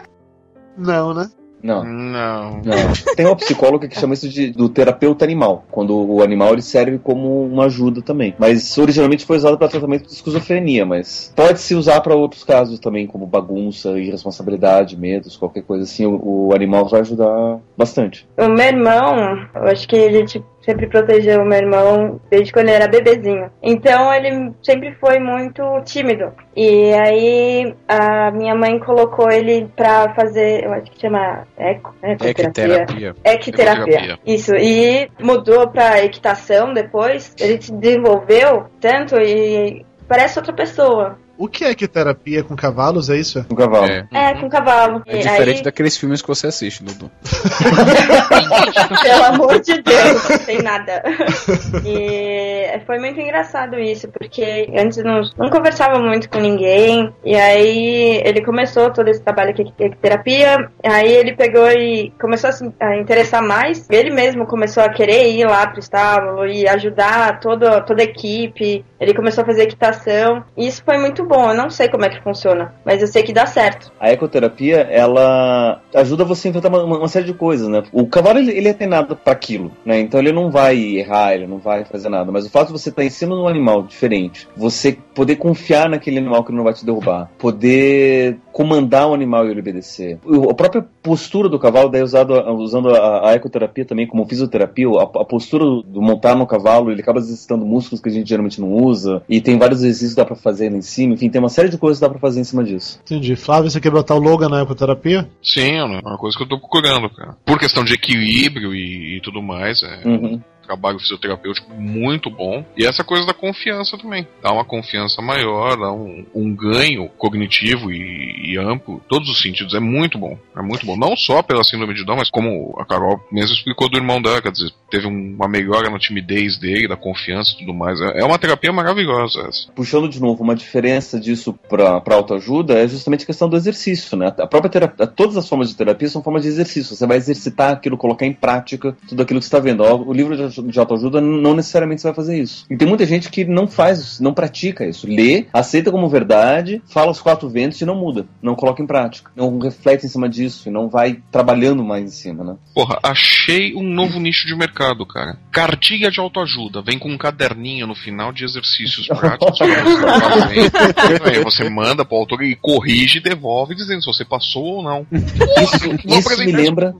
não, né? Não. Não. Não. Tem uma psicóloga que chama isso de do terapeuta animal, quando o animal ele serve como uma ajuda também. Mas originalmente foi usado para tratamento de esquizofrenia, mas pode se usar para outros casos também, como bagunça, irresponsabilidade, medos, qualquer coisa assim. O, o animal vai ajudar bastante. O meu irmão, eu acho que a gente sempre protegeu o meu irmão desde quando ele era bebezinho. Então ele sempre foi muito tímido. E aí a minha mãe colocou ele pra fazer, eu acho que chama eco, Equiterapia. Equiterapia. Isso. E mudou pra equitação depois. Ele se desenvolveu tanto e parece outra pessoa. O que é que terapia com cavalos, é isso? Com cavalo. É. É, com cavalo. É diferente aí, daqueles filmes que você assiste, Dudu. Pelo amor de Deus, não tem nada. E foi muito engraçado isso, porque antes não, não conversava muito com ninguém. E aí ele começou todo esse trabalho aqui de terapia. Aí ele pegou e começou a se a interessar mais. Ele mesmo começou a querer ir lá pro estábulo e ajudar toda, toda a equipe. Ele começou a fazer equitação. E isso foi muito bom. Eu não sei como é que funciona, mas eu sei que dá certo. A ecoterapia, ela ajuda você a enfrentar uma, uma série de coisas, né? O cavalo, ele, ele é treinado para aquilo, né? Então ele não vai errar, ele não vai fazer nada. Mas o fato de você estar em cima de um animal diferente, você poder confiar naquele animal que não vai te derrubar, poder comandar o animal e ele obedecer. O- A própria postura do cavalo, daí usado, usando a, a ecoterapia também como fisioterapia, a, a postura do montar no cavalo, ele acaba exercitando músculos que a gente geralmente não usa, e tem vários exercícios que dá pra fazer lá em cima, enfim, tem uma série de coisas que dá pra fazer em cima disso. Entendi. Flávio, você quer botar o Logan na ecoterapia? Sim, é uma coisa que eu tô procurando, cara. Por questão de equilíbrio e, e tudo mais, é Uhum. Trabalho fisioterapêutico muito bom. E essa coisa da confiança também. Dá uma confiança maior, dá um, um ganho cognitivo e, e amplo, todos os sentidos. É muito bom. É muito bom. Não só pela síndrome de Down, mas como a Carol mesmo explicou do irmão dela, quer dizer, teve um- uma melhora na timidez dele, da confiança e tudo mais. É é uma terapia maravilhosa essa. Puxando de novo, uma diferença disso pra autoajuda é justamente a questão do exercício, né? A própria terapia, todas as formas de terapia são formas de exercício. Você vai exercitar aquilo, colocar em prática tudo aquilo que você está vendo. O livro de de autoajuda não necessariamente você vai fazer isso. E tem muita gente que não faz isso, não pratica isso. Lê, aceita como verdade, fala os quatro ventos e não muda. Não coloca em prática. Não reflete em cima disso e não vai trabalhando mais em cima, né? Porra, achei um novo nicho de mercado, cara. Cartilha de autoajuda. Vem com um caderninho no final de exercícios práticos. Aí você manda pro autor e corrige e devolve dizendo se você passou ou não. Isso, isso me lembra.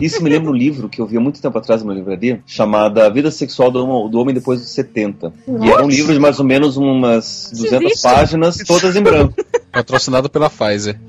Isso me lembra um livro que eu vi há muito tempo atrás numa livraria, chamada Vida Sexual do Homem, do Homem Depois dos 70. E era um livro de mais ou menos umas 200 existe? páginas, todas em branco. Patrocinado pela Pfizer.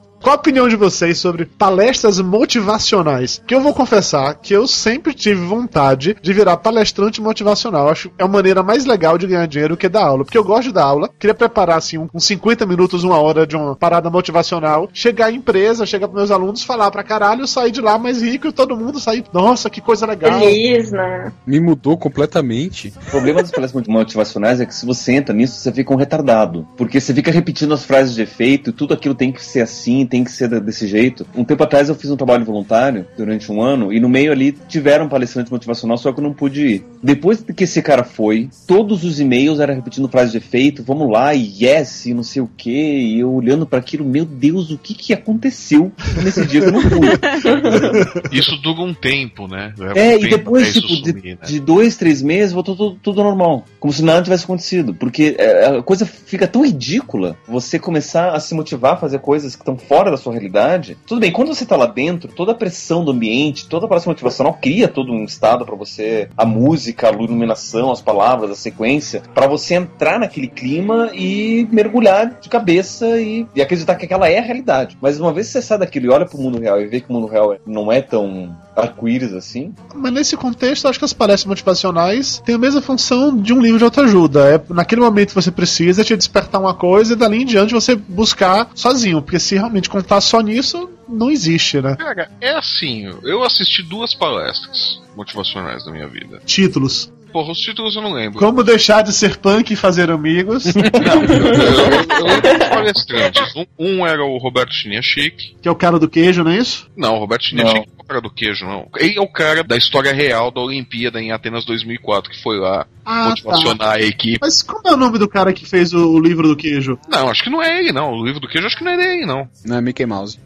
Qual a opinião de vocês sobre palestras motivacionais? Que eu vou confessar que eu sempre tive vontade de virar palestrante motivacional. Acho que é a maneira mais legal de ganhar dinheiro que dar aula. Porque eu gosto de dar aula, queria preparar assim um- uns 50 minutos, uma hora de uma parada motivacional, chegar à empresa, chegar pros meus alunos, falar pra caralho, sair de lá mais rico e todo mundo sair. Nossa, que coisa legal. Feliz, né? Me mudou completamente. O problema das palestras motivacionais é que se você entra nisso, você fica um retardado. Porque você fica repetindo as frases de efeito, tudo aquilo tem que ser assim, tem que ser desse jeito. Um tempo atrás eu fiz um trabalho voluntário durante um ano e no meio ali tiveram um palestrante motivacional, só que eu não pude ir. Depois que esse cara foi, todos os e-mails eram repetindo frases de efeito, vamos lá, e yes, e não sei o que, e eu olhando para aquilo, meu Deus, o que que aconteceu nesse dia que eu não fui? Isso dura um tempo, né? Leva É, um e depois, tipo, de, sumir, né? de dois, três meses, voltou tudo, tudo normal. Como se nada tivesse acontecido. Porque é, a coisa fica tão ridícula você começar a se motivar a fazer coisas que estão fora da sua realidade. Tudo bem, quando você tá lá dentro, toda a pressão do ambiente, toda a palestra motivacional cria todo um estado pra você, a música, a iluminação, as palavras, a sequência, pra você entrar naquele clima e mergulhar de cabeça e, e acreditar que aquela é a realidade. Mas uma vez que você sai daquilo e olha pro mundo real e vê que o mundo real não é tão arco-íris assim. Mas nesse contexto, eu acho que as palestras motivacionais têm a mesma função de um livro de autoajuda. É naquele momento que você precisa te despertar uma coisa e dali em diante você buscar sozinho. Porque se realmente contar só nisso, não existe, né? Cara, é assim, eu assisti duas palestras motivacionais na minha vida. Títulos. Porra, os títulos eu não lembro. Como deixar de ser punk e fazer amigos. Não, eu, eu, eu lembro dos palestrantes. Um, um era o Roberto Chiniachik. que é o cara do queijo, não é isso? Não, o Roberto Chiniachik não é o cara do queijo, não. Ele é o cara da história real da Olimpíada em Atenas 2004, que foi lá Ah, motivacionar a equipe. Mas como é o nome do cara que fez o, o livro do queijo? Não, acho que não é ele, não. O livro do queijo acho que não é dele, não. Não é Mickey Mouse.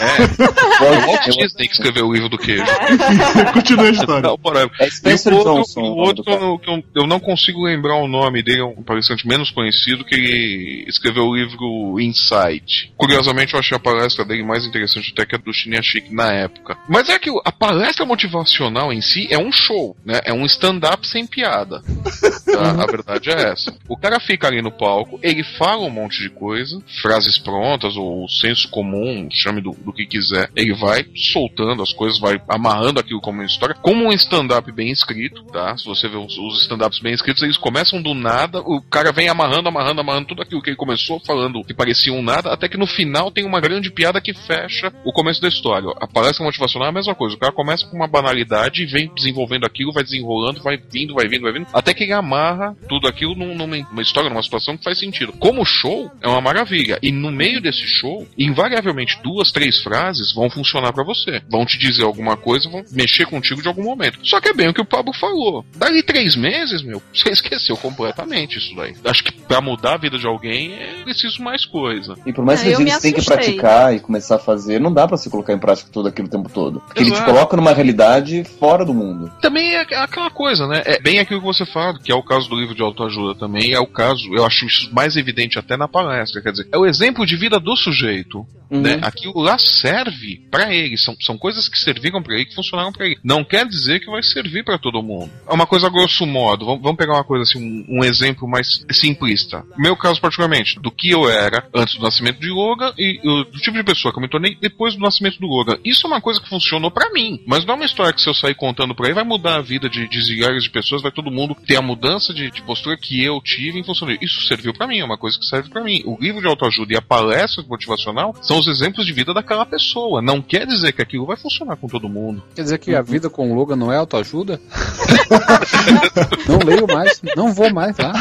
É. o Walt Disney que escreveu o livro do queijo. Continua a história. Não. É Spencer E o outro, Johnson, o o outro que eu, eu- não consigo lembrar o nome dele, é um palestrante menos conhecido, que ele escreveu o livro Insight. Curiosamente, eu achei a palestra dele mais interessante até que a do Chiniachik na época. Mas é que o- a palestra motivacional em si é um show, né? É um stand-up sem piada. A, a verdade é essa. O cara fica ali no palco, ele fala um monte de coisa, frases prontas, ou senso comum, chame do, do que quiser. Ele vai soltando as coisas, vai amarrando aquilo como uma história, como um stand-up bem escrito, tá? Se você vê os, os stand-ups bem escritos, eles começam do nada, o cara vem amarrando, amarrando, amarrando tudo aquilo que ele começou falando que parecia um nada, até que no final tem uma grande piada que fecha o começo da história. A palestra motivacional é a mesma coisa. O cara começa com uma banalidade e vem desenvolvendo aquilo, vai desenrolando, vai vindo, vai vindo, vai vindo, até que ele amarra tudo aquilo num- numa, numa história, numa situação que faz sentido. Como show, é uma maravilha. E no meio desse show, invariavelmente duas, três frases vão funcionar pra você. Vão te dizer alguma coisa, vão mexer contigo de algum momento. Só que é bem o que o Pablo falou. Dali três meses, meu, você esqueceu completamente isso daí. Acho que pra mudar a vida de alguém é preciso mais coisa. E por mais É, que a gente tenha que praticar e começar a fazer, não dá pra se colocar em prática tudo aquilo o tempo todo. Porque ele te Exato. coloca numa realidade fora do mundo. Também é aquela coisa, né? É bem aquilo que você fala, que é o caso do livro de autoajuda também, é o caso, eu acho isso mais evidente até na palestra, quer dizer, é o exemplo de vida do sujeito, né? Aquilo lá serve pra ele, são, são coisas que serviram pra ele, que funcionaram pra ele. Não quer dizer que vai servir pra todo mundo. É uma coisa grosso modo, vamos, vamos pegar uma coisa assim, um, um exemplo mais simplista. Meu caso particularmente, do que eu era antes do nascimento de Logan e uh, do tipo de pessoa que eu me tornei depois do nascimento do Logan. Isso é uma coisa que funcionou pra mim, mas não é uma história que se eu sair contando por aí vai mudar a vida de, de zilhares de pessoas, vai todo mundo ter a mudança de, de postura que eu tive em função disso. Isso serviu pra mim, é uma coisa que serve pra mim. O livro de autoajuda e a palestra motivacional são os exemplos de vida daquela pessoa. Não quer dizer que aquilo vai funcionar com todo mundo. Quer dizer que a vida com o Logan não é autoajuda? não leio mais, não vou mais lá.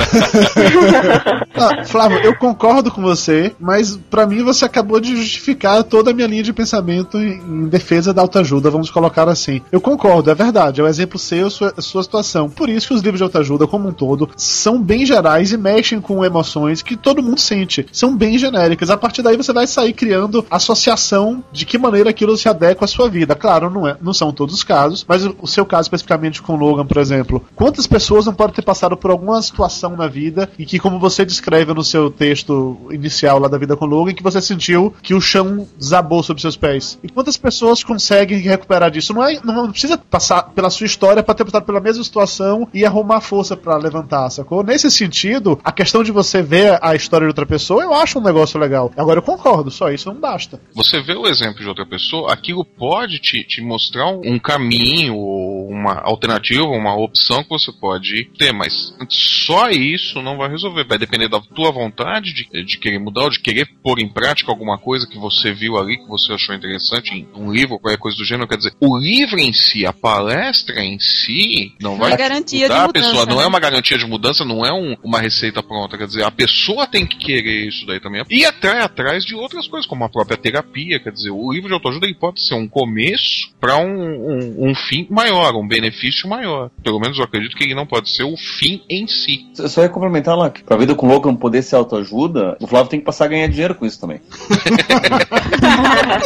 Ah, Flávio, eu concordo com você, mas pra mim você acabou de justificar toda a minha linha de pensamento em, em defesa da autoajuda, vamos colocar assim. Eu concordo, é verdade, é o exemplo seu, sua, sua situação. Por isso que os livros de autoajuda, como um todo, são bem gerais e mexem com emoções que todo mundo sente. São bem genéricas. A partir daí você vai sair criando associação de que maneira aquilo se adequa à sua vida. Claro, não, é, não são todos os casos, mas o, seu caso especificamente com Logan, por exemplo. Quantas pessoas não podem ter passado por alguma situação na vida e que, como você descreve no seu texto inicial lá da vida com Logan, que você sentiu que o chão desabou sob seus pés? E quantas pessoas conseguem recuperar disso? Não, é, não precisa passar pela sua história para ter passado pela mesma situação e arrumar força para levantar, sacou? Nesse sentido, a questão de você ver a história de outra pessoa, eu acho um negócio legal. Agora eu concordo, só isso não basta. Você vê o exemplo de outra pessoa, aquilo pode te, te mostrar um, caminho, ou uma alternativa, uma opção que você pode ter, mas só isso não vai resolver. Vai depender da tua vontade de, de querer mudar, ou de querer pôr em prática alguma coisa que você viu ali, que você achou interessante em um livro, ou qualquer coisa do gênero. Quer dizer, o livro em si, a palestra em si, não vai Uma garantia de mudar a mudança, pessoa. Não né? é uma garantia de mudança, não é um- uma receita pronta. Quer dizer, a pessoa tem que querer isso daí também. E até atrás de outras coisas, como a própria terapia. Quer dizer, o livro de autoajuda ele pode ser um começo para um, um, um fim maior, um benefício maior. Pelo menos eu acredito que ele não pode ser o fim em si. Eu só ia complementar lá, que pra vida com o Logan poder ser autoajuda, o Flávio tem que passar a ganhar dinheiro com isso também.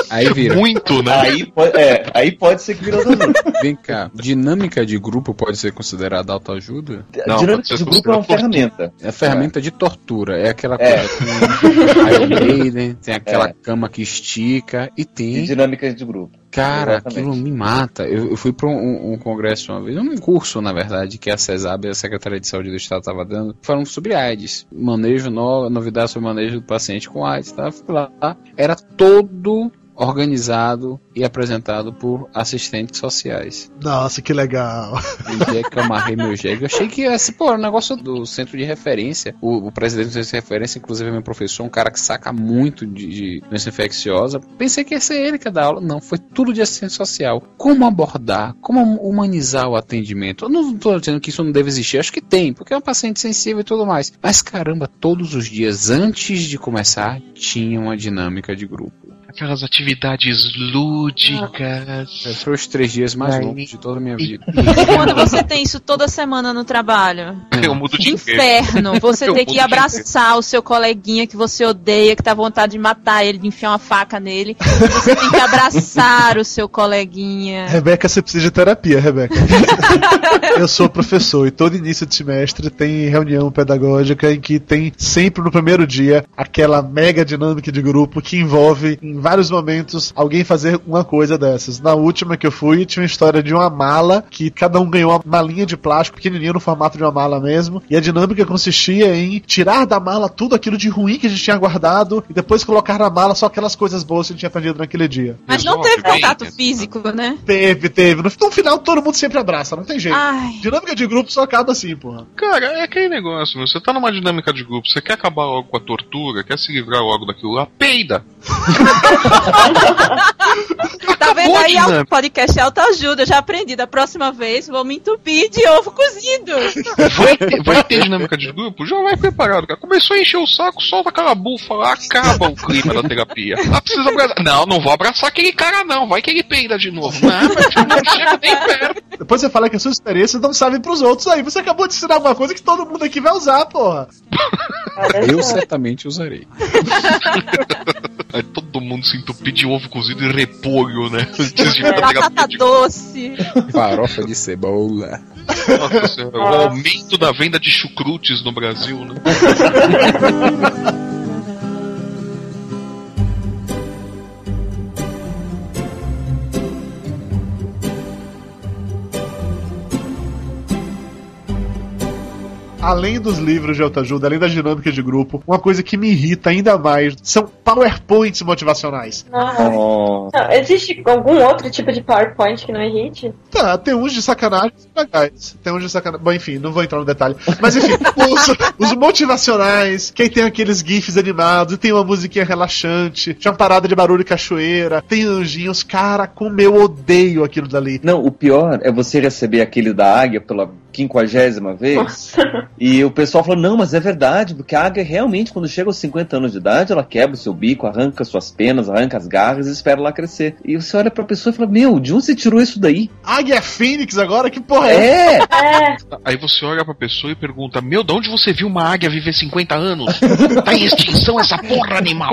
Aí vira. Muito, né? Aí, po- é, aí pode ser que vira autoajuda. Vem cá, dinâmica de grupo pode ser considerada autoajuda? Não, Dinâmica de grupo é uma ferramenta. É ferramenta de tortura. É aquela É. coisa com Maiden, tem aquela É. cama que estica e E tem. dinâmica de grupo. Cara, Exatamente. aquilo me mata. Eu, eu fui para um, um congresso uma vez, um curso, na verdade, que a CESAB, a Secretaria de Saúde do Estado, estava dando, falando sobre AIDS. Manejo, no, novidade sobre manejo do paciente com AIDS, tá? Fui lá. Era todo organizado e apresentado por assistentes sociais. Nossa, que legal. O dia que eu amarrei meu jegue, eu achei que ser, pô, o negócio do centro de referência. O, o presidente do centro de referência, inclusive, é meu professor, um cara que saca muito de, de doença infecciosa. Pensei que ia ser ele que ia dar aula. Não, foi tudo de assistente social. Como abordar, como humanizar o atendimento. Eu não tô dizendo que isso não deve existir, acho que tem, porque é um paciente sensível e tudo mais. Mas caramba, todos os dias antes de começar, tinha uma dinâmica de grupo. Aquelas atividades lúdicas. É, Foi os três dias mais longos de toda a minha vida. E quando você tem isso toda semana no trabalho? Eu mudo de Inferno. Você mudo que abraçar o seu coleguinha que você odeia, que tá vontade de matar ele, de enfiar uma faca nele. Você tem que abraçar o seu coleguinha. Rebeca, você precisa de terapia, Rebeca. eu sou professor e todo início de semestre tem reunião pedagógica em que tem sempre no primeiro dia aquela mega dinâmica de grupo que envolve vários momentos alguém fazer uma coisa dessas. Na última que eu fui, tinha uma história de uma mala que cada um ganhou uma malinha de plástico pequenininha no formato de uma mala mesmo. E a dinâmica consistia em tirar da mala tudo aquilo de ruim que a gente tinha guardado e depois colocar na mala só aquelas coisas boas que a gente tinha aprendido naquele dia. Mas não teve contato físico, né? Teve, teve. No, no final todo mundo sempre abraça, não tem jeito. Ai. Dinâmica de grupo só acaba assim, porra. Cara, é aquele negócio, meu. Você tá numa dinâmica de grupo, você quer acabar logo com a tortura, quer se livrar logo daquilo lá, peida. Tá vendo aí? dinâmica. O podcast é autoajuda. Eu já aprendi. Da próxima vez, vou me entupir de ovo cozido. Vai ter, vai ter dinâmica de grupo? Já vai preparado, cara. Começou a encher o saco, solta aquela bufa lá, acaba o clima da terapia. Ah, precisa abraçar. Não, não vou abraçar aquele cara, não. Vai que ele peida de novo. Não, não chega nem perto. Depois você fala que as suas experiências não servem pros outros. Aí você acabou de ensinar alguma coisa que todo mundo aqui vai usar, porra. Eu certamente usarei. Aí todo mundo se entupir de ovo cozido e repolho, né? Antes de Batata doce. Farofa de cebola. Nossa senhora, o aumento da venda de chucrutes no Brasil, né? Além dos livros de autoajuda, além da dinâmica de grupo, uma coisa que me irrita ainda mais são PowerPoints motivacionais. Oh. Não, existe algum outro tipo de PowerPoint que não irrite? Tá, tem uns de sacanagem legais. Tem uns de sacanagem. Bom, enfim, não vou entrar no detalhe. Mas enfim, os, os motivacionais, que aí tem aqueles GIFs animados, e tem uma musiquinha relaxante, tinha uma parada de barulho e cachoeira, tem anjinhos. Cara, como eu odeio aquilo dali. Não, o pior é você receber aquele da águia pela quinquagésima vez. E o pessoal falou: não, mas é verdade, porque a águia realmente, quando chega aos 50 anos de idade, ela quebra o seu bico, arranca suas penas, arranca as garras e espera lá crescer. E você olha pra pessoa e fala: meu, de onde você tirou isso daí? Águia Fênix agora? Que porra é? É! Aí você olha pra pessoa e pergunta: Meu, de onde você viu uma águia viver 50 anos? Tá em extinção essa porra, animal!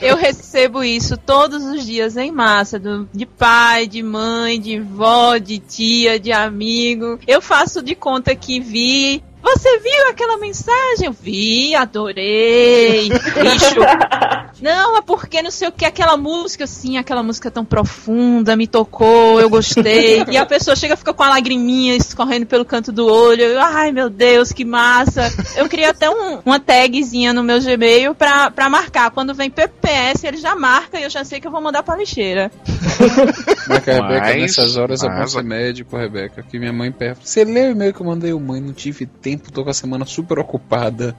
Eu recebo isso todos os dias em massa, do- de pai, de mãe, de vó, de tia, de amigo. Eu faço de conta que vi. Você viu aquela mensagem? Eu vi, adorei. Bicho. Não, é porque não sei o que, aquela música, assim, aquela música tão profunda, me tocou, eu gostei. E a pessoa chega e fica com a lagriminha escorrendo pelo canto do olho. Eu, Ai, meu Deus, que massa. Eu queria até um- uma tagzinha no meu Gmail pra, pra marcar. Quando vem PPS, ele já marca e eu já sei que eu vou mandar pra lixeira. Rebeca, Mas- nessas horas é bom mas- ser médico, Rebeca. Que minha mãe pergunta. Você leu o e-mail que eu mandei? Eu, mãe, não tive tempo, tô com a semana super ocupada.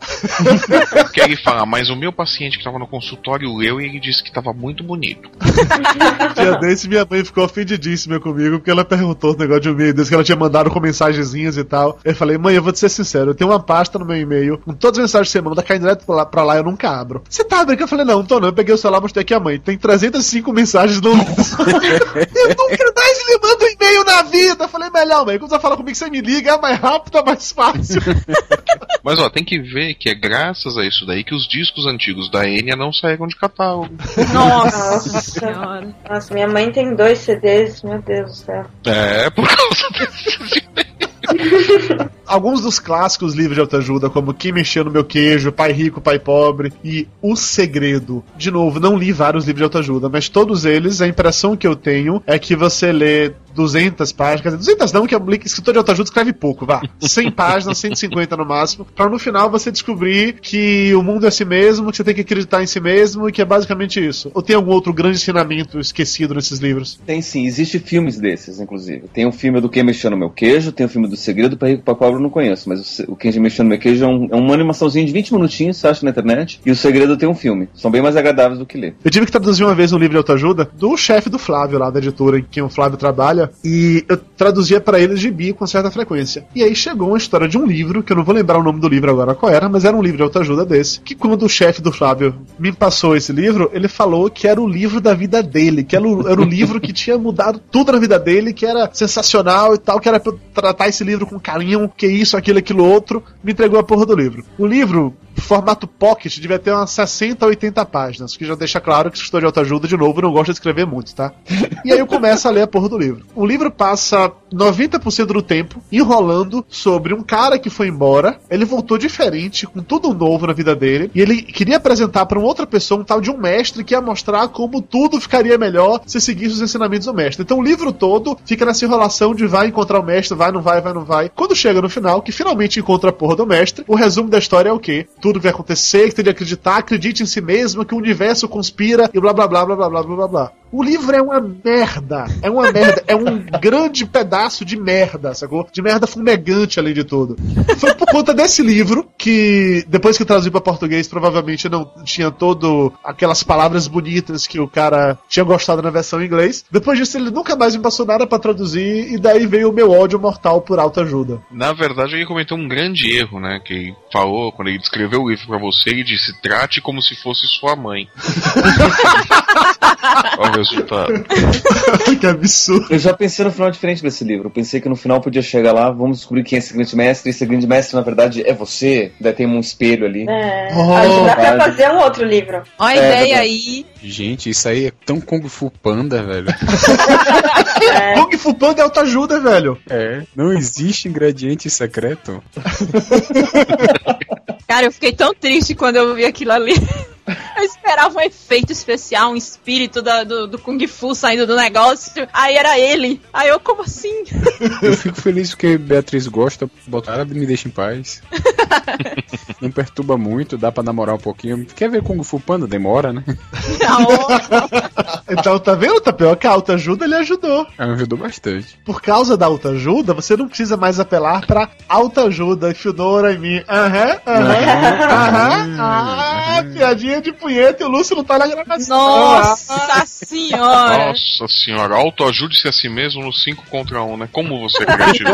Porque ele fala, mas o meu paciente que tava no consultório leu e ele disse que tava muito bonito. Dia desse, minha mãe ficou ofendidíssima comigo, porque ela perguntou o negócio de e-mail desse que ela tinha mandado com mensagenzinhas e tal. Eu falei, mãe, eu vou te ser sincero, eu tenho uma pasta no meu e-mail, com todas as mensagens que você manda, cai direto pra lá, pra lá eu nunca abro. Você tá brincando? Eu falei, não, não tô não. Eu peguei o celular, mostrei aqui a mãe. Tem 305 mensagens no. eu nunca mais lhe mando e-mail na vida. Eu falei, melhor, mãe, quando você fala comigo, você me liga, é mais rápido, é mais fácil. Mas ó, tem que ver que é graças a isso daí que os discos antigos da Enya não saíram de catálogo. Nossa senhora. Nossa, minha mãe tem dois CDs, meu Deus do céu. É, por causa desses. Alguns dos clássicos livros de autoajuda, como Quem Mexeu no Meu Queijo, Pai Rico, Pai Pobre e O Segredo. De novo, não li vários livros de autoajuda, mas todos eles, a impressão que eu tenho é que você lê 200 páginas, quer dizer, 200 não, que o escritor de autoajuda escreve pouco, vá. 100 páginas, 150 no máximo, pra no final você descobrir que o mundo é si mesmo, que você tem que acreditar em si mesmo e que é basicamente isso. Ou tem algum outro grande ensinamento esquecido nesses livros? Tem sim, existe filmes desses, inclusive. Tem um filme do Quem Mexeu no Meu Queijo, tem o um filme do Segredo para Rico para Pobre eu não conheço, mas o Quem Mexeu no Meu Queijo é, um, é uma animaçãozinha de 20 minutinhos, você acha na internet, e o Segredo tem um filme. São bem mais agradáveis do que ler. Eu tive que traduzir uma vez um livro de autoajuda do chefe do Flávio lá da editora em que o Flávio trabalha, e eu traduzia para ele gibi com certa frequência. E aí chegou uma história de um livro, que eu não vou lembrar o nome do livro agora qual era, mas era um livro de autoajuda desse, que quando o chefe do Flávio me passou esse livro, ele falou que era o livro da vida dele, que era o, era o livro que tinha mudado tudo na vida dele, que era sensacional e tal, que era pra eu tratar esse livro com carinho, que isso, aquilo, aquilo outro, me entregou a porra do livro. O livro, formato pocket, devia ter umas 60 a 80 páginas, que já deixa claro que estou de autoajuda, de novo, não gosta de escrever muito, tá? E aí eu começo a ler a porra do livro. O livro passa 90% do tempo enrolando sobre um cara que foi embora, ele voltou diferente, com tudo novo na vida dele, e ele queria apresentar para uma outra pessoa um tal de um mestre que ia mostrar como tudo ficaria melhor se seguisse os ensinamentos do mestre. Então o livro todo fica nessa enrolação de vai encontrar o mestre, vai, não vai, vai, não vai. Quando chega no final, que finalmente encontra a porra do mestre, o resumo da história é o quê? Tudo vai acontecer, que tem de acreditar, acredite em si mesmo, que o universo conspira e blá blá blá blá blá blá blá blá. O livro é uma merda. É uma merda. É um grande pedaço de merda, sacou? De merda fumegante, além de tudo. Foi por conta desse livro que, depois que eu traduzi pra português, provavelmente não tinha todo aquelas palavras bonitas que o cara tinha gostado na versão em inglês. Depois disso, ele nunca mais me passou nada para traduzir, e daí veio o meu ódio mortal por alta ajuda. Na verdade, ele cometeu um grande erro, né? Que ele falou, quando ele descreveu o livro pra você, ele disse: trate como se fosse sua mãe. Olha o resultado. que absurdo. Eu já pensei no final diferente desse livro. Eu pensei que no final podia chegar lá, vamos descobrir quem é esse grande mestre. Esse grande mestre, na verdade, é você. Daí tem um espelho ali. É. Oh, Acho que dá pra fazer um outro livro. Olha a É, ideia verdade. aí. Gente, isso aí é tão Kung Fu Panda, velho. É. Kung Fu Panda é autoajuda, velho. É. Não existe ingrediente secreto. Cara, eu fiquei tão triste quando eu vi aquilo ali. Eu esperava um efeito especial, um espírito da- do, do Kung Fu saindo do negócio. Aí era ele. Aí eu, como assim? Eu fico feliz porque Beatriz gosta, botar ela me deixa em paz. Não perturba muito, dá pra namorar um pouquinho. Quer ver Kung Fu Panda? Demora, né? Então, tá vendo, Tapeu? Que a autoajuda ele ajudou. Ajudou bastante. Por causa da autoajuda, você não precisa mais apelar pra autoajuda. Fudora em mim. Aham, aham, aham. Ah, piadinha de punheta e o Lúcio não tá na gravação. Nossa senhora! Nossa senhora, autoajude-se a si mesmo no 5 contra 1, né? Como você é criativo.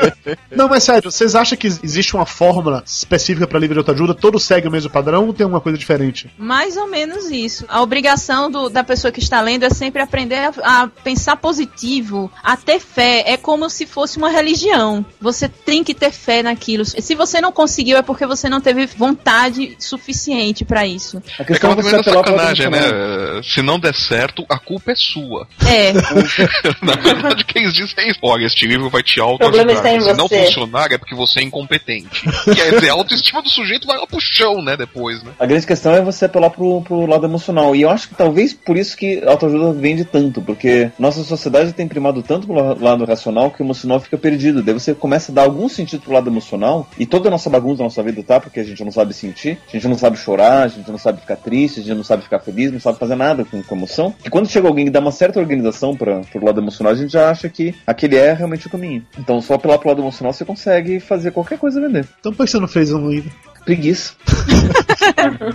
Não, mas sério, vocês acham que existe uma fórmula específica pra livro de autoajuda? Todo segue o mesmo padrão ou tem alguma coisa diferente? Mais ou menos isso. A obrigação do- da pessoa que está lendo é sempre aprender a, a pensar positivo, a ter fé. É como se fosse uma religião. Você tem que ter fé naquilo. Se você não conseguiu, é porque você não teve vontade suficiente para isso. A É questão aquela é apelar pra sacanagem, né? emocional. Se não der certo, a culpa é sua. É. Na verdade, quem diz é isso. Olha, este livro vai te autoajudar. Se não você. funcionar, é porque você é incompetente. Quer dizer, a autoestima do sujeito vai lá pro chão, né? Depois, né? A grande questão é você apelar pro, pro lado emocional. E eu acho que talvez por isso que a autoajuda vende tanto, porque nossa sociedade tem primado tanto pro la- lado racional que o emocional fica perdido. Daí você começa a dar algum sentido pro lado emocional, e toda a nossa bagunça da nossa vida tá, porque a gente não sabe sentir, a gente não sabe chorar, a gente não sabe ficar triste, a gente não sabe ficar feliz, não sabe fazer nada com, com emoção. E quando chega alguém que dá uma certa organização para pro lado emocional, a gente já acha que aquele é realmente o caminho. Então só apelar pro lado emocional você consegue fazer qualquer coisa vender. Então por que você não fez um ainda? Preguiça.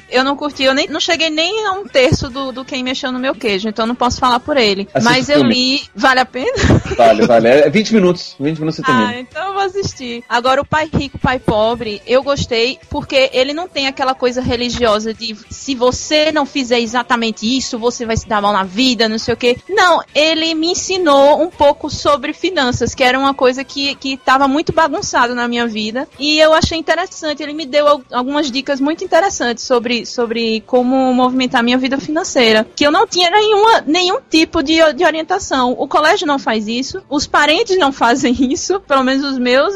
Eu não curti, eu nem, não cheguei nem a um terço do, do Quem Mexeu no Meu Queijo, então não posso falar por ele. Assiste Mas eu li. Vale a pena? Vale, vale. É 20 minutos. 20 minutos você termina. Ah, então eu vou assistir. Agora, o Pai Rico, Pai Pobre, eu gostei porque ele não tem aquela coisa religiosa de se você não fizer exatamente isso, você vai se dar mal na vida, não sei o quê. Não, ele me ensinou um pouco sobre finanças, que era uma coisa que, que tava muito bagunçado na minha vida. E eu achei interessante. Ele me deu al- algumas dicas muito interessantes interessante sobre, sobre como movimentar minha vida financeira. Que eu não tinha nenhuma, nenhum tipo de, de orientação. O colégio não faz isso, os parentes não fazem isso, pelo menos os meus,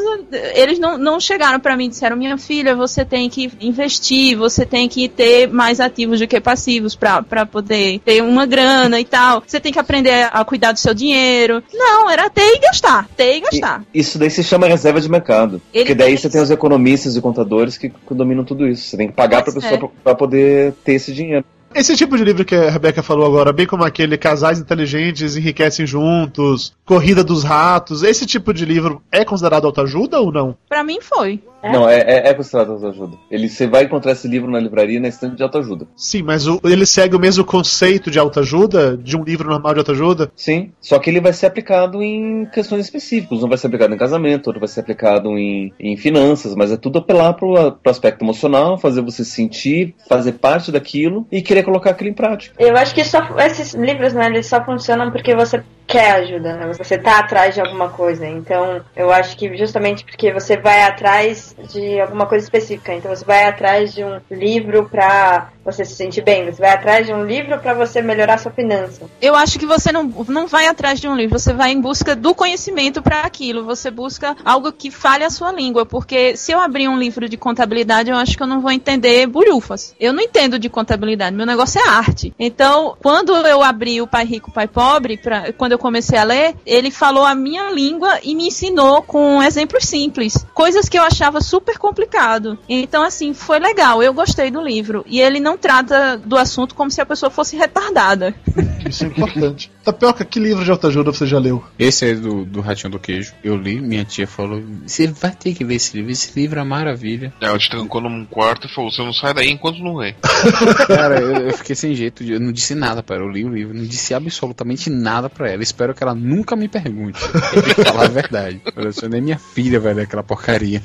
eles não, não chegaram para mim e disseram: minha filha, você tem que investir, você tem que ter mais ativos do que passivos para poder ter uma grana e tal. Você tem que aprender a cuidar do seu dinheiro. Não, era ter e gastar, ter e gastar. Isso daí se chama reserva de mercado. Ele porque daí você tem os economistas e contadores que dominam tudo isso. Você tem que pagar Pois pessoa é. pra poder ter esse dinheiro. Esse tipo de livro que a Rebeca falou agora, bem como aquele Casais Inteligentes Enriquecem Juntos, Corrida dos Ratos, esse tipo de livro é considerado autoajuda ou não? Pra mim foi. Não, é, é, é considerado autoajuda. Ele, você vai encontrar esse livro na livraria na estante de autoajuda. Sim, mas o- ele segue o mesmo conceito de autoajuda, de um livro normal de autoajuda? Sim, só que ele vai ser aplicado em questões específicas. Não vai ser aplicado em casamento, outro vai ser aplicado em, em finanças, mas é tudo apelar pro, pro aspecto emocional, fazer você se sentir, fazer parte daquilo e querer colocar aquilo em prática. Eu acho que só, esses livros, né, eles só funcionam porque você quer ajuda, né? Você tá atrás de alguma coisa. Então, eu acho que justamente porque você vai atrás de alguma coisa específica. Então, você vai atrás de um livro pra você se sentir bem. Você vai atrás de um livro pra você melhorar sua finança. Eu acho que você não, não vai atrás de um livro, você vai em busca do conhecimento para aquilo. Você busca algo que fale a sua língua, porque se eu abrir um livro de contabilidade, eu acho que eu não vou entender bulhufas. Eu não entendo de contabilidade, meu negócio é arte. Então, quando eu abri o Pai Rico, Pai Pobre, pra, quando eu comecei a ler, ele falou a minha língua e me ensinou com exemplos simples, coisas que eu achava super complicado. Então, assim, foi legal, eu gostei do livro. E ele não trata do assunto como se a pessoa fosse retardada. Isso é importante. Tapioca, que livro de autoajuda você já leu? Esse é do, do Ratinho do Queijo. Eu li, minha tia falou: Você vai ter que ver esse livro, esse livro é maravilha. Ela te trancou num quarto e falou: você não sai daí enquanto não lê. Cara, eu, eu fiquei sem jeito, eu não disse nada pra ela. Eu li o livro, não disse absolutamente nada pra ela. Espero que ela nunca me pergunte. Eu tenho que falar a verdade. Eu nem minha filha ler aquela porcaria.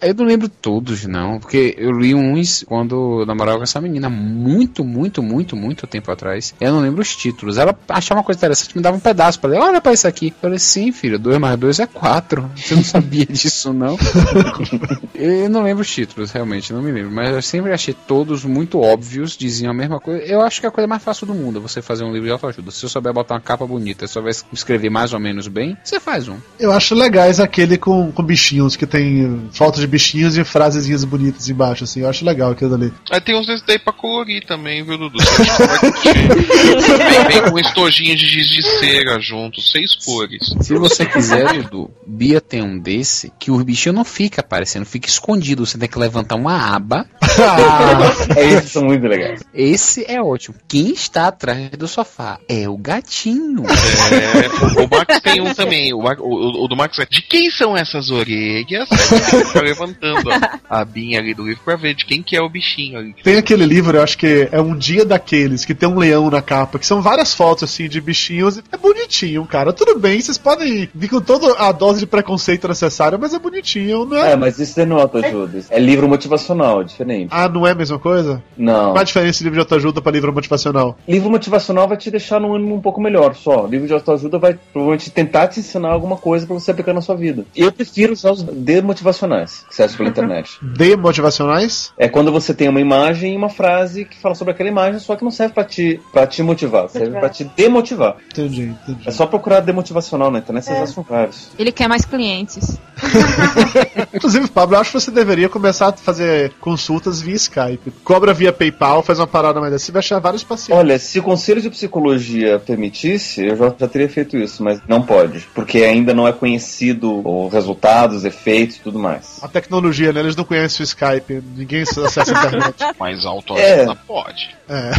eu não lembro todos, não, porque eu li uns quando namorava com essa menina muito, muito, muito, muito tempo atrás. Eu não lembro os títulos. Ela achava uma coisa interessante, me dava um pedaço pra ler. Olha pra isso aqui. Eu falei, sim, filho, 2 mais 2 é 4. Você não sabia disso, não? eu não lembro os títulos, realmente, não me lembro. Mas eu sempre achei todos muito óbvios, diziam a mesma coisa. Eu acho que é a coisa mais fácil do mundo você fazer um livro de autoajuda. Se eu souber botar uma capa bonita, se souber escrever mais ou menos bem, você faz um. Eu acho legais aquele com, com bichinhos, que tem fotos de bichinhos e frasezinhas bonitas embaixo, assim. Eu acho legal aquilo ali. Aí tem uns desses daí pra colorir também, viu, Dudu? Você vem, vem com estojinho de giz de cera junto, seis cores. Se você quiser, Dudu, Bia tem um desse que o bichinho não fica aparecendo, fica escondido. Você tem que levantar uma aba. É, esses são muito legais. Esse é ótimo. Quem está atrás do sofá é o gatinho. É, o Max tem um também. O, o- o do Max é de quem são essas orelhas? Fica levantando a, binha ali do livro pra ver de quem que é o bichinho ali. Tem aquele livro, eu acho que é Um Dia Daqueles, que tem um leão na capa, que são várias fotos, assim, de bichinhos. É bonitinho, cara. Tudo bem, vocês podem vir com toda a dose de preconceito necessária, mas é bonitinho, não é? É, mas isso não é autoajuda. É livro motivacional, é diferente. Ah, não é a mesma coisa? Não. Qual a diferença de livro de autoajuda pra livro motivacional? Livro motivacional vai te deixar num ânimo um pouco melhor só. Livro de autoajuda vai provavelmente tentar te ensinar alguma coisa pra você aplicar na sua vida. Eu prefiro usar os demotivacionais que você acha pela internet. Demotivacionais? É quando você tem uma imagem e uma frase que fala sobre aquela imagem, só que não serve pra te, pra te motivar, serve pra te demotivar. Entendi, entendi. É só procurar demotivacional na internet, vocês acham vários. Ele quer mais clientes. Inclusive, Pablo, eu acho que você deveria começar a fazer consultas via Skype. Cobra via PayPal, faz uma parada mais assim, vai achar vários pacientes. Olha, se o Conselho de Psicologia permitisse, eu já, já teria feito isso, mas não pode, porque ainda não é conhecido os resultados, efeitos e tudo mais. A tecnologia, né? Eles não conhecem o Skype, ninguém acessa a internet. Mais autoajuda pode. É.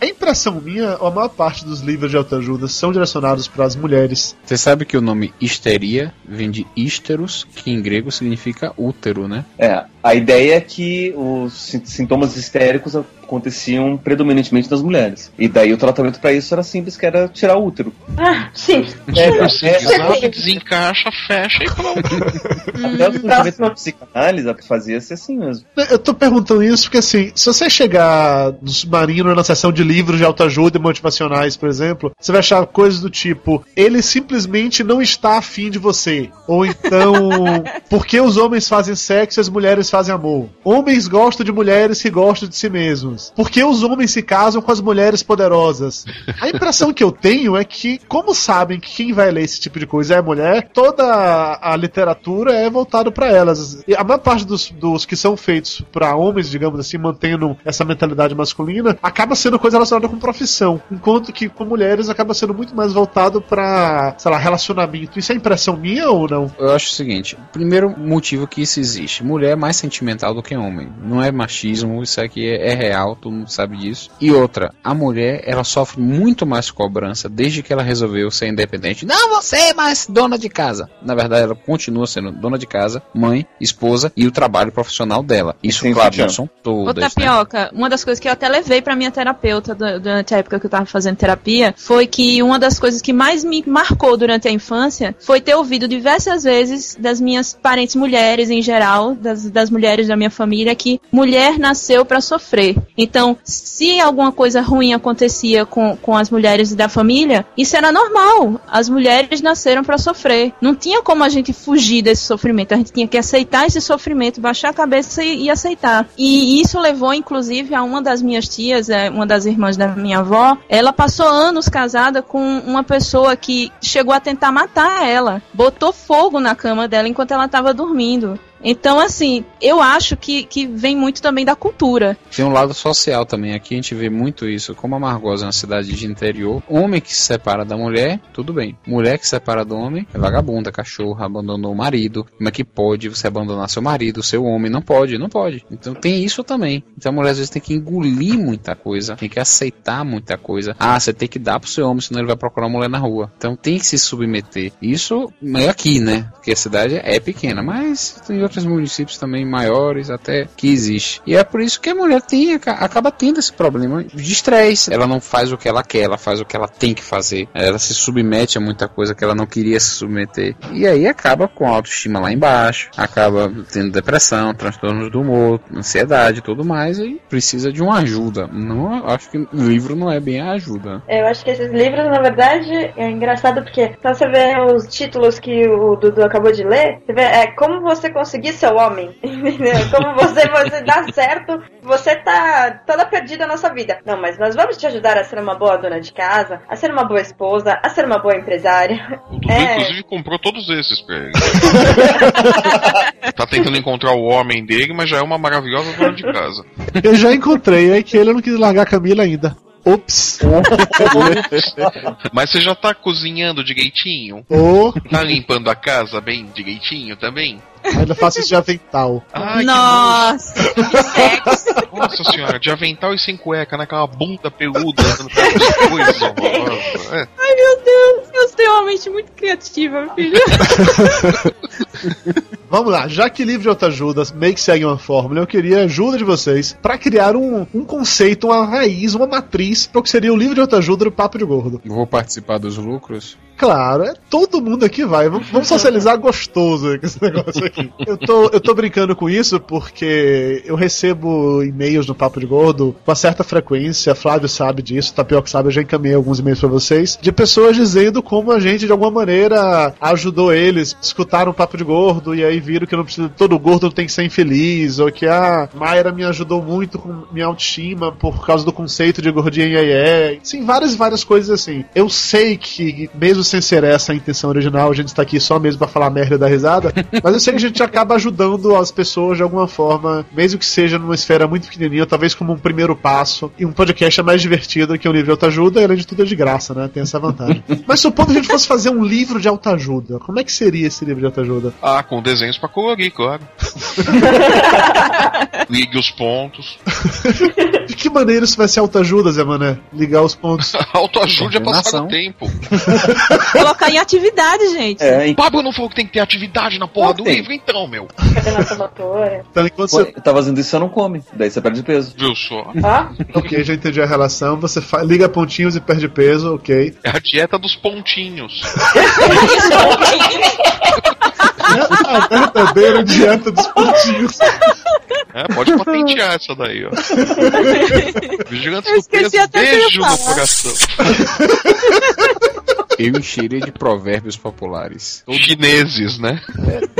é impressão minha, a maior parte dos livros de autoajuda são direcionados para as mulheres. Você sabe que o nome histeria vem de ísteros, que em grego significa útero, né? É, a ideia é que os sin- sintomas histéricos aconteciam predominantemente nas mulheres. E daí o tratamento pra isso era simples, que era tirar o útero. Ah, sim. É, é, desencaixa, fecha e pronto. até o tratamento da psicanálise a que fazia ser assim mesmo. Eu tô perguntando isso porque, assim, se você chegar no submarino na seção de livros de autoajuda e motivacionais, por exemplo, você vai achar coisas do tipo: ele simplesmente não está afim de você. Ou então, por que os homens fazem sexo e as mulheres fazem amor? Homens gostam de mulheres que gostam de si mesmos. Por que os homens se casam com as mulheres poderosas? A impressão que eu tenho é que, como sabem que quem vai ler esse tipo de coisa é a mulher, toda a literatura é voltada para elas. E a maior parte dos, dos que são feitos para homens, digamos assim, mantendo essa mentalidade masculina, acaba sendo coisa relacionada com profissão. Enquanto que com mulheres acaba sendo muito mais voltado para, sei lá, relacionamento. Isso é impressão minha ou não? Eu acho o seguinte: primeiro motivo que isso existe. Mulher é mais sentimental do que homem. Não é machismo, isso aqui é, é real, todo mundo sabe disso. E outra, a mulher, ela sofre muito mais cobrança desde que ela resolveu ser independente. Não, você é mais dona de casa. Na verdade, ela continua sendo dona de casa, mãe, esposa e o trabalho profissional dela. Isso, Sim, claro, não são Ô, todas. né? Tapioca, uma das coisas que eu até levei pra minha terapeuta du- durante a época que eu tava fazendo terapia foi que uma das coisas que mais me marcou durante a infância foi ter ouvido diversas vezes das minhas parentes mulheres em geral, das, das mulheres da minha família, que mulher nasceu pra sofrer. Então, se alguma coisa ruim acontecia com, com as mulheres da família, isso era normal. As mulheres nasceram pra sofrer. Não tinha como a gente fugir desse sofrimento. A gente tinha que aceitar esse sofrimento, baixar a cabeça e, e aceitar. E isso levou, inclusive, a uma das minhas tias, é, uma das irmãs da minha avó, ela passou anos casada com uma pessoa que chegou a tentar matar ela. Botou fogo na cama dela enquanto ela estava dormindo. Então, assim, eu acho que, que vem muito também da cultura. Tem um lado social também. Aqui a gente vê muito isso. Como a Margosa é uma cidade de interior, homem que se separa da mulher, tudo bem. Mulher que se separa do homem é vagabunda, cachorra, abandonou o marido. Como é que pode você abandonar seu marido, seu homem? Não pode, não pode. Então tem isso também. Então a mulher às vezes tem que engolir muita coisa, tem que aceitar muita coisa. Ah, você tem que dar pro seu homem, senão ele vai procurar uma mulher na rua. Então tem que se submeter. Isso é aqui, né? Porque a cidade é pequena, mas tem outros municípios também maiores até que existe. E é por isso que a mulher tem, aca- acaba tendo esse problema de estresse. Ela não faz o que ela quer, ela faz o que ela tem que fazer. Ela se submete a muita coisa que ela não queria se submeter. E aí acaba com a autoestima lá embaixo, acaba tendo depressão, transtornos do humor, ansiedade e tudo mais, e precisa de uma ajuda. Não, acho que o livro não é bem a ajuda. Eu acho que esses livros, na verdade, é engraçado porque só você vê os títulos que o Dudu acabou de ler, você vê, é como você conseguir ser homem, entendeu? Como você, você dá certo, você tá toda perdida na sua vida. Não, mas nós vamos te ajudar a ser uma boa dona de casa, a ser uma boa esposa, a ser uma boa empresária. O Dudu, É. inclusive, comprou todos esses pra ele. tá tentando encontrar o homem dele, mas já é uma maravilhosa dona de casa. Eu já encontrei, é que ele não quis largar a Camila ainda. Ops. Mas você já tá cozinhando direitinho? Ô, Tá limpando a casa bem direitinho também? ainda faço isso de avental. Ai, Nossa, que sexo. que nossa senhora, de avental e sem cueca, naquela bunda peluda, andando com essas coisas horrorosas. É. Ai, meu Deus, eu tenho uma mente muito criativa, filho. Vamos lá, já que livro de autoajuda meio que segue uma fórmula, eu queria a ajuda de vocês para criar um, um conceito, uma raiz, uma matriz para o que seria o livro de autoajuda do Papo de Gordo. Vou participar dos lucros. Claro, é, todo mundo aqui vai. Vamos, vamos socializar gostoso com esse negócio aqui. Eu tô, eu tô brincando com isso porque eu recebo e-mails no Papo de Gordo com uma certa frequência. Flávio sabe disso, Tapioca sabe, eu já encaminhei alguns e-mails pra vocês. De pessoas dizendo como a gente, de alguma maneira, ajudou eles, escutaram o Papo de Gordo e aí viram que não precisa, todo gordo tem que ser infeliz, ou que a Mayra me ajudou muito com minha autoestima por causa do conceito de gordinha e é. Sim, várias várias coisas assim. Eu sei que, mesmo sem ser essa a intenção original, a gente está aqui só mesmo pra falar merda dar risada, mas eu sei que a gente acaba ajudando as pessoas de alguma forma, mesmo que seja numa esfera muito pequenininha, talvez como um primeiro passo. E um podcast é mais divertido que um livro de autoajuda, e além de tudo é de graça, né? Tem essa vantagem. mas supondo que a gente fosse fazer um livro de autoajuda, como é que seria esse livro de autoajuda? Ah, com desenhos pra colorir, claro. Ligue os pontos. De que maneira isso vai ser autoajuda, Zé Mané? Ligar os pontos. Autoajude é passar o tempo. Colocar em atividade, gente. É, em... Pablo não falou que tem que ter atividade na porra do Tem. livro, então, meu. Coordenação motora. Então, enquanto Pô, você. tá fazendo isso, você não come. Daí você perde peso. Viu só? Ó, Ok, já entendi a relação. Você fa- liga pontinhos e perde peso, ok. É a dieta dos pontinhos. A verdadeira dieta dos pontinhos. É, pode patentear essa daí, ó. Vigilantes Eu do peso, beijo no coração. Eu encherei de provérbios populares. Chineses, né?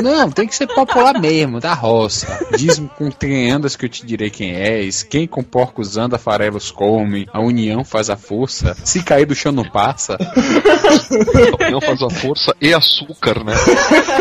Não, tem que ser popular mesmo, da roça. Diz-me com quem andas que eu te direi quem és. Quem com porcos anda, farelos come. A união faz a força. Se cair do chão não passa. Não faz a força e açúcar, né?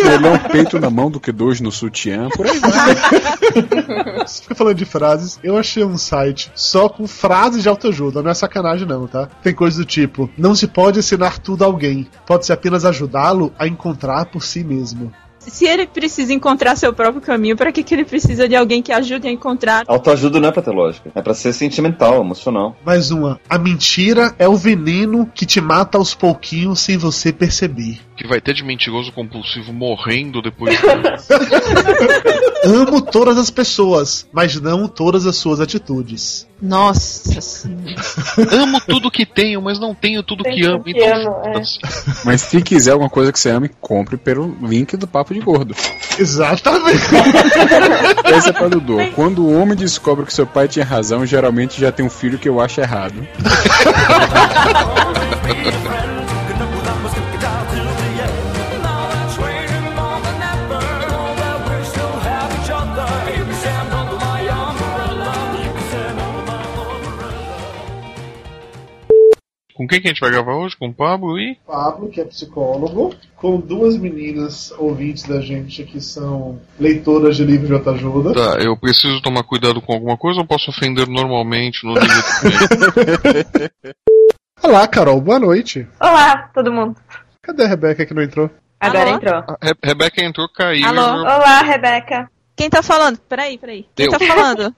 Melhor um peito na mão do que dois no sutiã. Por aí vai. Você fica falando de frases. Eu achei um site só com frases de autoajuda. Não é sacanagem, não, tá? Tem coisas do tipo: não se pode ensinar tudo a alguém. Pode-se apenas ajudá-lo a encontrar por si mesmo. Se ele precisa encontrar seu próprio caminho, pra que, que ele precisa de alguém que ajude a encontrar? Autoajuda não é pra ter lógica. É pra ser sentimental, emocional. Mais uma. A mentira é o veneno que te mata aos pouquinhos sem você perceber. Que vai ter de mentiroso compulsivo morrendo depois. Amo todas as pessoas, mas não todas as suas atitudes. Nossa senhora. amo tudo que tenho, mas não tenho tudo Tem que amo. que Então, amo, é. Mas se quiser alguma coisa que você ame, compre pelo link do Papo de Gordo. Exatamente. Essa é pra Dudu. Quando o homem descobre que seu pai tinha razão, geralmente já tem um filho que eu acho errado. Com quem que a gente vai gravar hoje? Com o Pablo e. Pablo, que é psicólogo, com duas meninas ouvintes da gente que são leitoras de livros de autoajuda. Tá, eu preciso tomar cuidado com alguma coisa ou posso ofender normalmente no nível do Olá, Carol, boa noite. Olá, todo mundo. Cadê a Rebeca que não entrou? Agora Alô? entrou. A Re Rebeca entrou, caiu. Alô? Olá, Rebeca. Quem tá falando? Peraí, peraí. Quem Deus. tá falando?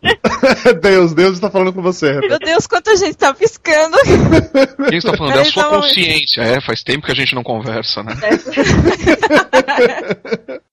Deus, Deus está falando com você. Meu Deus, quanta gente tá piscando. Quem está falando? É a Peraí, sua momento. consciência. É, faz tempo que a gente não conversa, né?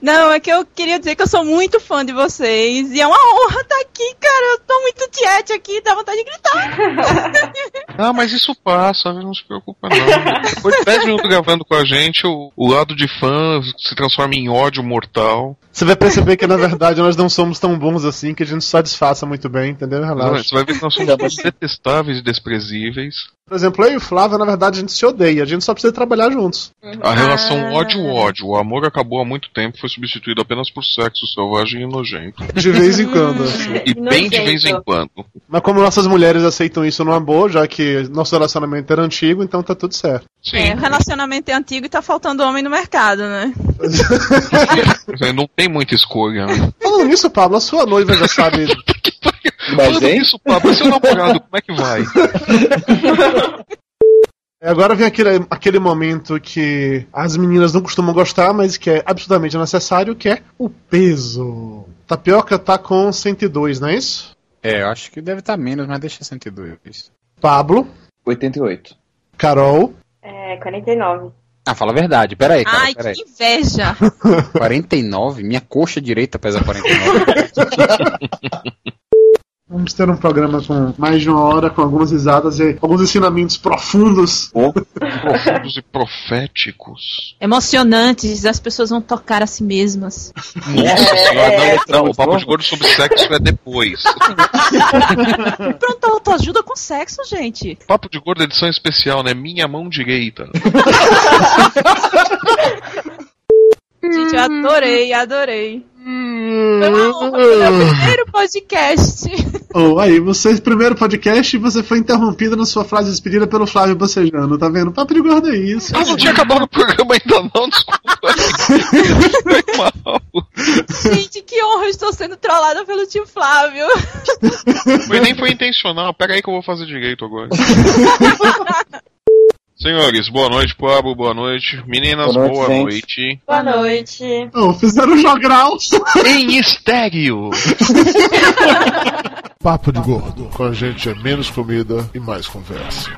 Não, é que eu queria dizer que eu sou muito fã de vocês. E é uma honra estar aqui, cara. Eu tô muito tiete aqui, dá vontade de gritar. Ah, mas isso passa, não se preocupa não. Depois de 10 minutos gravando com a gente, o, o lado de fã se transforma em ódio mortal. Você vai perceber que na verdade nós não somos tão bons assim, que a gente só disfarça muito bem, entendeu? Relaxa. Você vai ver que nós somos detestáveis e desprezíveis. Por exemplo, eu e o Flávio, na verdade, a gente se odeia, a gente só precisa trabalhar juntos. A relação Ah. ódio-ódio. O amor acabou há muito tempo, foi substituído apenas por sexo selvagem e nojento. De vez em quando. assim. E bem de vez em quando. Mas como nossas mulheres aceitam isso numa boa, já que nosso relacionamento era antigo, então tá tudo certo. É, o relacionamento é antigo e tá faltando homem no mercado, né? Não tem muita escolha. Né? Falando nisso, Pablo, a sua noiva já sabe. Falando isso, Pablo, seu namorado, como é que vai? Agora vem aquele, aquele momento que as meninas não costumam gostar, mas que é absolutamente necessário, que é o peso. Tapioca tá com 102, não é isso? É, eu acho que deve estar menos, mas deixa 102. Pablo, 88. Carol, É, 49. Ah, fala a verdade. Pera aí, cara. Ai, Pera aí. que inveja. 49? Minha coxa direita pesa 49. Vamos ter um programa com mais de uma hora, com algumas risadas e alguns ensinamentos profundos. Profundos e proféticos. Emocionantes, as pessoas vão tocar a si mesmas. Nossa senhora, não, não, o papo de gordo sobre sexo é depois. Pronto, autoajuda com sexo, gente. Papo de gordo edição especial, né? Minha mão direita. Gente, eu adorei, adorei. Foi uma honra, foi meu primeiro podcast. Oh, aí, você, primeiro podcast, e você foi interrompida na sua frase despedida pelo Flávio Bocejano, tá vendo? Papo de gordo é isso. Ah, não tinha acabado o programa ainda não, desculpa. Foi mal. Gente, que honra, eu estou sendo trollada pelo tio Flávio. Mas nem foi intencional. Pera aí que eu vou fazer direito agora. Senhores, boa noite, Pablo, boa noite. Meninas, Boa noite, boa noite. Boa noite. Oh, fizeram jogral. Em estéreo. Papo de Gordo. Com a gente é menos comida e mais conversa.